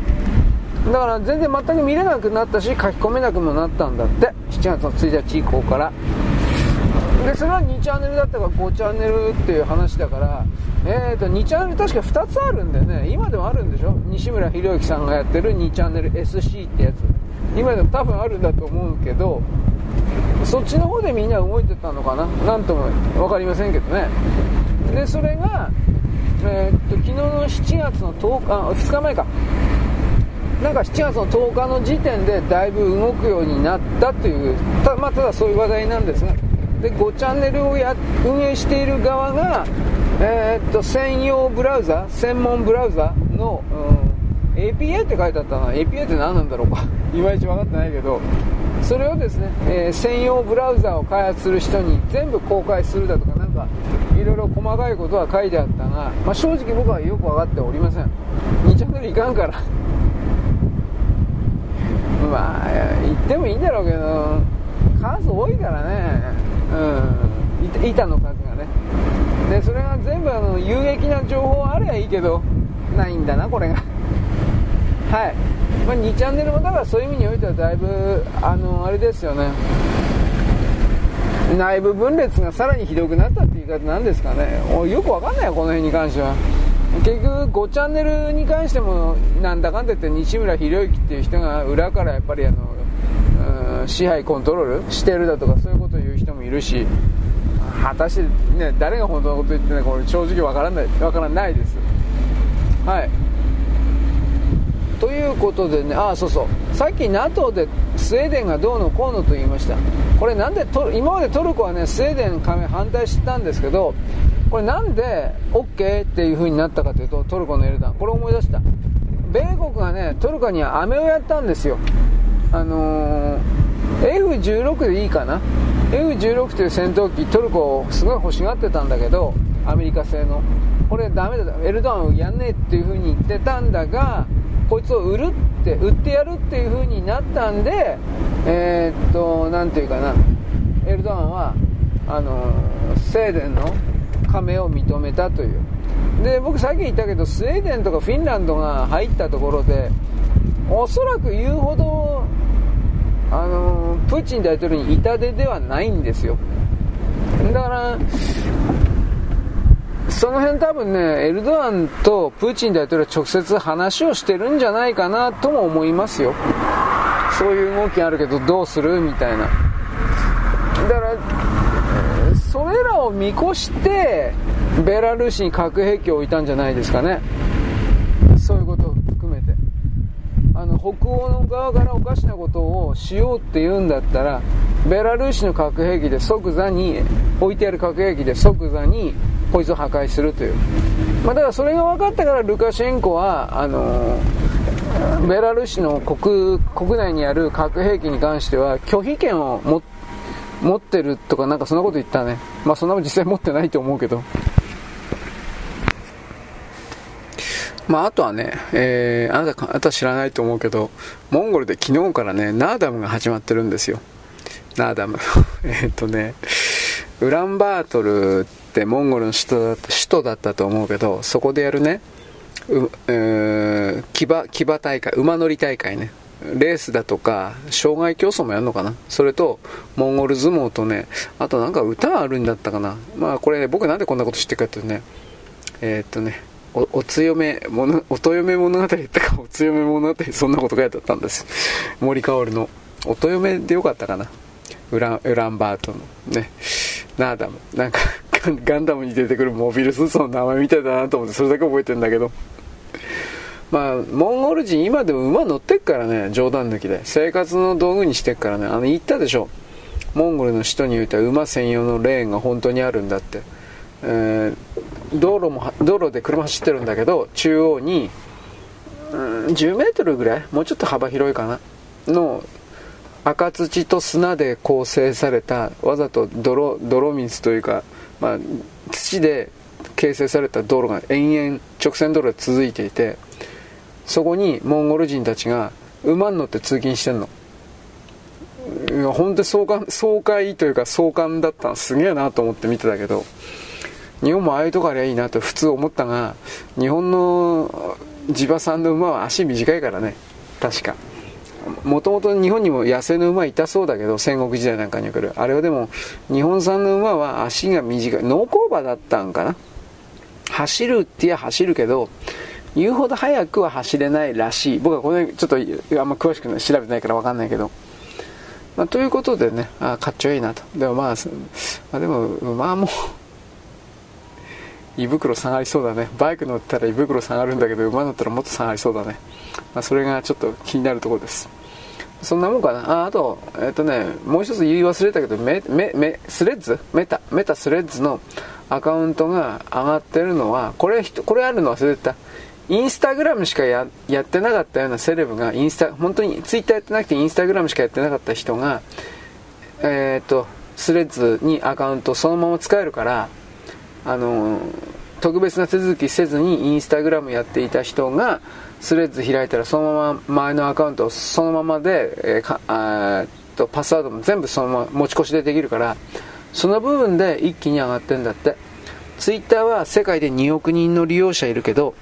だから全然全く見れなくなったし書き込めなくもなったんだって。7月の1日以降から。でそれは2チャンネルだったか5チャンネルっていう話だから。えーと2チャンネル確か2つあるんだよね。今でもあるんでしょ？西村博之さんがやってる2チャンネル SC ってやつ。今でも多分あるんだと思うけどそっちの方でみんな動いてたのかな？なんとも分かりませんけどね。でそれが、えー、っと昨日の7月の10日あ2日前か。なんか7月の10日の時点でだいぶ動くようになったというた,、まあ、ただそういう話題なんですがで5チャンネルをや運営している側が、えー、っと専用ブラウザ専門ブラウザの、うん、APA って書いてあったな APA って何なんだろうか いまいち分かってないけどそれをですね、えー、専用ブラウザを開発する人に全部公開するだとかなんかいろいろ細かいことは書いてあったが、まあ、正直僕はよく分かっておりません。2チャンネルいかんから。まあ言ってもいいんだろうけど数多いからね。うん。板の数がね。でそれが全部あの有益な情報あればいいけどないんだなこれが。はい、まあ、2チャンネルもだからそういう意味においてはだいぶあのあれですよね。内部分裂がさらにひどくなったって言い方なんですかね。よくわかんないよこの辺に関しては。結局5チャンネルに関してもなんだかんだ言って西村博之っていう人が裏からやっぱりあの支配コントロールしてるだとかそういうことを言う人もいるし果たして、ね、誰が本当のこと言ってるのか俺正直わからないわからないです。はい。ということでねああそうそう。さっき NATO でスウェーデンがどうのこうのと言いました。これなんで今までトルコはねスウェーデン加盟反対してたんですけどこれなんで OK っていう風になったかというとトルコのエルダン。これ思い出した。米国がねトルコには飴をやったんですよ。あのー、F16 でいいかな？F16 という戦闘機トルコすごい欲しがってたんだけどアメリカ製の。これダメだ。エルドアンやんねえっていう風に言ってたんだがこいつを売るって売ってやるっていう風になったんでえー、っと何ていうかな。エルドアンはあのスウェーデンの加盟を認めたという。で僕さっき言ったけどスウェーデンとかフィンランドが入ったところでおそらく言うほどあのプーチン大統領に痛手ではないんですよ。だからその辺多分ねエルドアンとプーチン大統領は直接話をしてるんじゃないかなとも思いますよ。そういう動きあるけどどうする？みたいなだからそれらを見越してベラルーシに核兵器を置いたんじゃないですかね。そういうことを含めて。あの北欧の側からおかしなことをしようって言うんだったらベラルーシの核兵器で即座に置いてある核兵器で即座にこいつを破壊するという、まあ、だからそれが分かったからルカシェンコはあのベラルーシの国国内にある核兵器に関しては拒否権を持って持ってるとかなんかそんなこと言ったね。まあそんなも実際持ってないと思うけど。まああとはね、えー、あなた、あなた知らないと思うけど、モンゴルで昨日からね、ナーダムが始まってるんですよ。ナーダム。えっとね、ウランバートルってモンゴルの首都だった首都だったと思うけど、そこでやるね、うえー、騎馬騎馬大会、馬乗り大会ね。レースだとか、障害競争もやるのかな？それと、モンゴル相撲とね、あとなんか歌あるんだったかな？まあこれね、僕なんでこんなこと知ってるかっていうとね、えー、っとね、お、お強め、もの、おとよめ物語ってか、お強め物語、そんなこと書いてあったんです。森かおるの。おとよめでよかったかな？ウラン、ウランバートの。ね。ナーダム。なんかガンダムに出てくるモビルスーツの名前みたいだなと思って、それだけ覚えてんだけど。まあ、モンゴル人今でも馬乗ってっからね、冗談抜きで。生活の道具にしてっからね。あの、言ったでしょ。モンゴルの首都においては馬専用のレーンが本当にあるんだって。えー、道路も、道路で車走ってるんだけど、中央に、うん、10メートルぐらい？もうちょっと幅広いかな？の赤土と砂で構成されたわざと泥泥水というか、まあ、土で形成された道路が延々直線道路で続いていてそこにモンゴル人たちが馬に乗って通勤してんの。いや本当に爽快爽快というか壮観だったの。すげえなと思って見てたけど日本もああいうとこありゃいいなと普通思ったが日本の地場産の馬は足短いからね。確か。もともと日本にも野生の馬いたそうだけど戦国時代なんかに来る。あれはでも日本産の馬は足が短い。農耕馬だったんかな。走るってや走るけど言うほど速くは走れないらしい。僕はこのちょっとあんま詳しく調べてないからわかんないけど。まあ、ということでね、あかっちょいいなと。でもまあ、まあ、でも、まあもう胃袋下がりそうだねバイク乗ったら胃袋下がるんだけど馬乗ったらもっと下がりそうだね、まあ、それがちょっと気になるところですそんなもんかなああとえっ、とねもう一つ言い忘れたけどメメメスレッズ？メタメタスレッズのアカウントが上がってるのはこれこれあるの忘れてたインスタグラムしかややってなかったようなセレブがインスタ本当にツイッターやってなくてインスタグラムしかやってなかった人がえっ、とスレッズにアカウントそのまま使えるからあの特別な手続きせずにインスタグラムやっていた人がスレッズ開いたらそのまま前のアカウントそのままで、えー、かあとパスワードも全部そのまま持ち越しでできるからその部分で一気に上がってんだって。ツイッターは世界で2億人の利用者いるけど、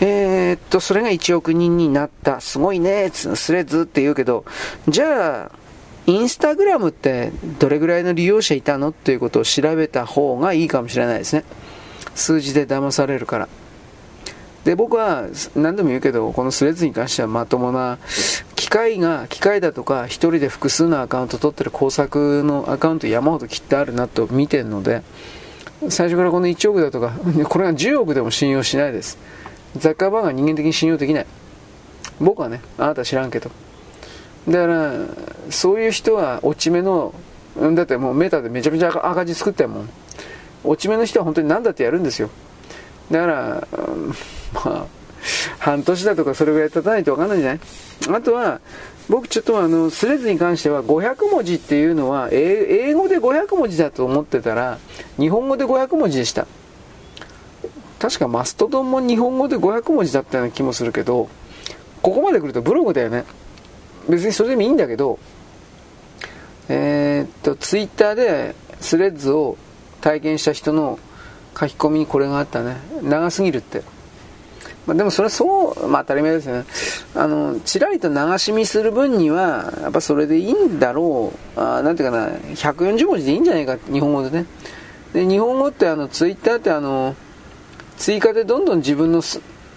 えー、っと、それが1億人になった。すごいね、スレッズって言うけど、じゃあ、インスタグラムってどれぐらいの利用者いたのっていうことを調べた方がいいかもしれないですね。数字で騙されるから。で、僕は何度も言うけど、このスレッズに関してはまともな、機械が、機械だとか、一人で複数のアカウント取ってる工作のアカウント山ほどきっとあるなと見てるので、最初からこの1億だとか、これが10億でも信用しないです。ザッカーバーガー人間的に信用できない。僕はね、あなた知らんけど。だからそういう人は落ち目のだってもうメーターでめちゃめちゃ赤字作ってるもん落ち目の人は本当に何だってやるんですよだから、まあ半年だとかそれぐらい経たないと分かんないんじゃない？あとは僕ちょっとあのスレッズに関しては500文字っていうのは英語で500文字だと思ってたら日本語で500文字でした確かマストドンも日本語で500文字だったような気もするけどここまで来るとブログだよね別にそれでもいいんだけど、えー、っと、ツイッターでスレッズを体験した人の書き込みにこれがあったね。長すぎるって。まあ、でもそれはそう、まあ当たり前ですよね。あの、ちらりと流し見する分には、やっぱそれでいいんだろう。あなんていうかな、140文字でいいんじゃないか、日本語でね。で、日本語ってあの、ツイッターってあの、追加でどんどん自分の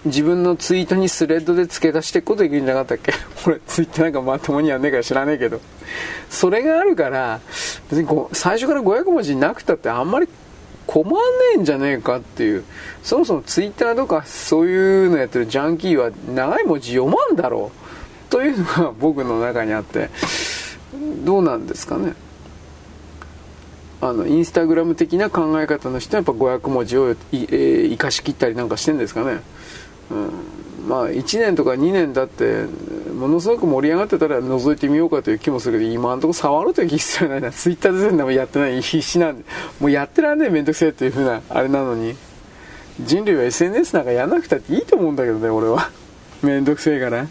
自分のツイートにスレッドで付け出していくことできるんじゃなかったっけ？俺ツイッターなんかまともにやんねえから知らねえけど。それがあるから、別に最初から500文字なくたってあんまり困んねえんじゃねえかっていう。そもそも twitter とかそういうのやってるジャンキーは長い文字読まんだろう。というのが僕の中にあって、どうなんですかね。あのインスタグラム的な考え方の人はやっぱ500文字を、えー、生かしきったりなんかしてんですかね。うん、まあ1年とか2年だってものすごく盛り上がってたら覗いてみようかという気もするけど今のところ触るという気必要ないな。ツイッターでもやってない必死なんで。もうやってらんねえめんどくせえっていうふうなあれなのに。人類は SNS なんかやんなくたっていいと思うんだけどね俺は。めんどくせえから。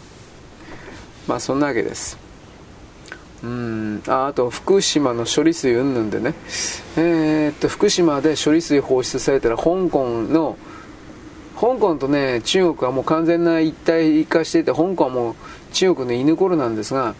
まあそんなわけです。うん。ああと福島の処理水云々でね。えー、っと福島で処理水放出されたら香港の香港とね、中国はもう完全な一体化していて、香港はもう中国の犬頃なんですが、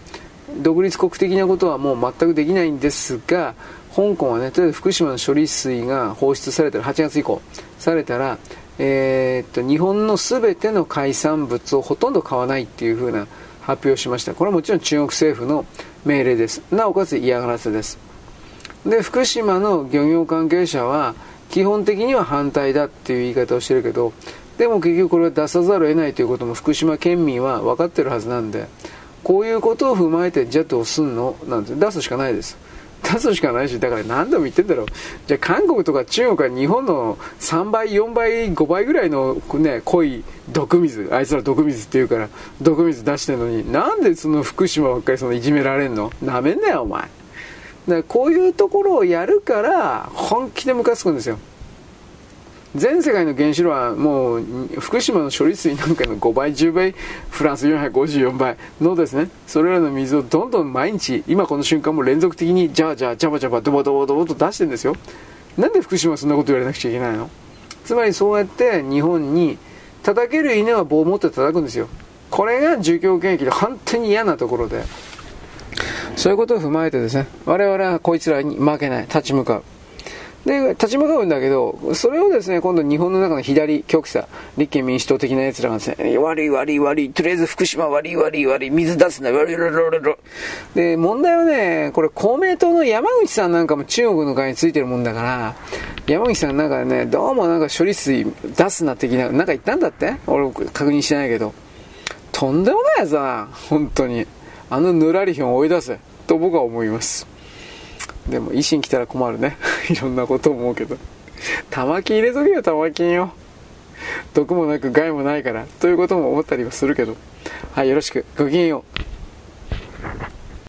独立国的なことはもう全くできないんですが、香港はね、例えば福島の処理水が放出されたら、8月以降、されたら、えー、っと、日本の全ての海産物をほとんど買わないっていう風な発表をしました。これはもちろん中国政府の命令です。なおかつ嫌がらせです。で、福島の漁業関係者は、基本的には反対だっていう言い方をしてるけどでも結局これは出さざるを得ないということも福島県民は分かってるはずなんでこういうことを踏まえてじゃあどうすんのなんて出すしかないです。出すしかないしだから何度も言ってんだろう。じゃあ韓国とか中国は日本の3倍4倍5倍ぐらいの、ね、濃い毒水あいつら毒水って言うから毒水出してんのになんでその福島ばっかりそのいじめられんの？なめんなよお前。だこういうところをやるから本気でムカつくんですよ。全世界の原子炉はもう福島の処理水なんかの5倍10倍フランス454倍のですねそれらの水をどんどん毎日今この瞬間も連続的にじゃあじゃあジャバジャバドボドボドボと出してるんですよ。なんで福島はそんなこと言われなくちゃいけないの？つまりそうやって日本に叩ける稲は棒を持って叩くんですよ。これが儒教権益で本当に嫌なところで。そういうことを踏まえてですね、我々はこいつらに負けない、立ち向かう。で、立ち向かうんだけど、それをですね、今度日本の中の左極左、立憲民主党的な奴らがですね、悪い悪い悪い、とりあえず福島悪い悪い悪い、水出すな、悪い悪い悪い。で、問題はね、これ公明党の山口さんなんかも中国の側についてるもんだから、山口さんなんかね、どうもなんか処理水出すな的な、なんか言ったんだって？俺確認してないけど。とんでもないやつだな、本当に。あのぬらりひょんを追い出せ、と僕は思います。でも維新来たら困るね。いろんなこと思うけど。玉金入れとけよ、玉金よ。毒もなく害もないから。ということも思ったりはするけど。はい、よろしく。ごきげんよう。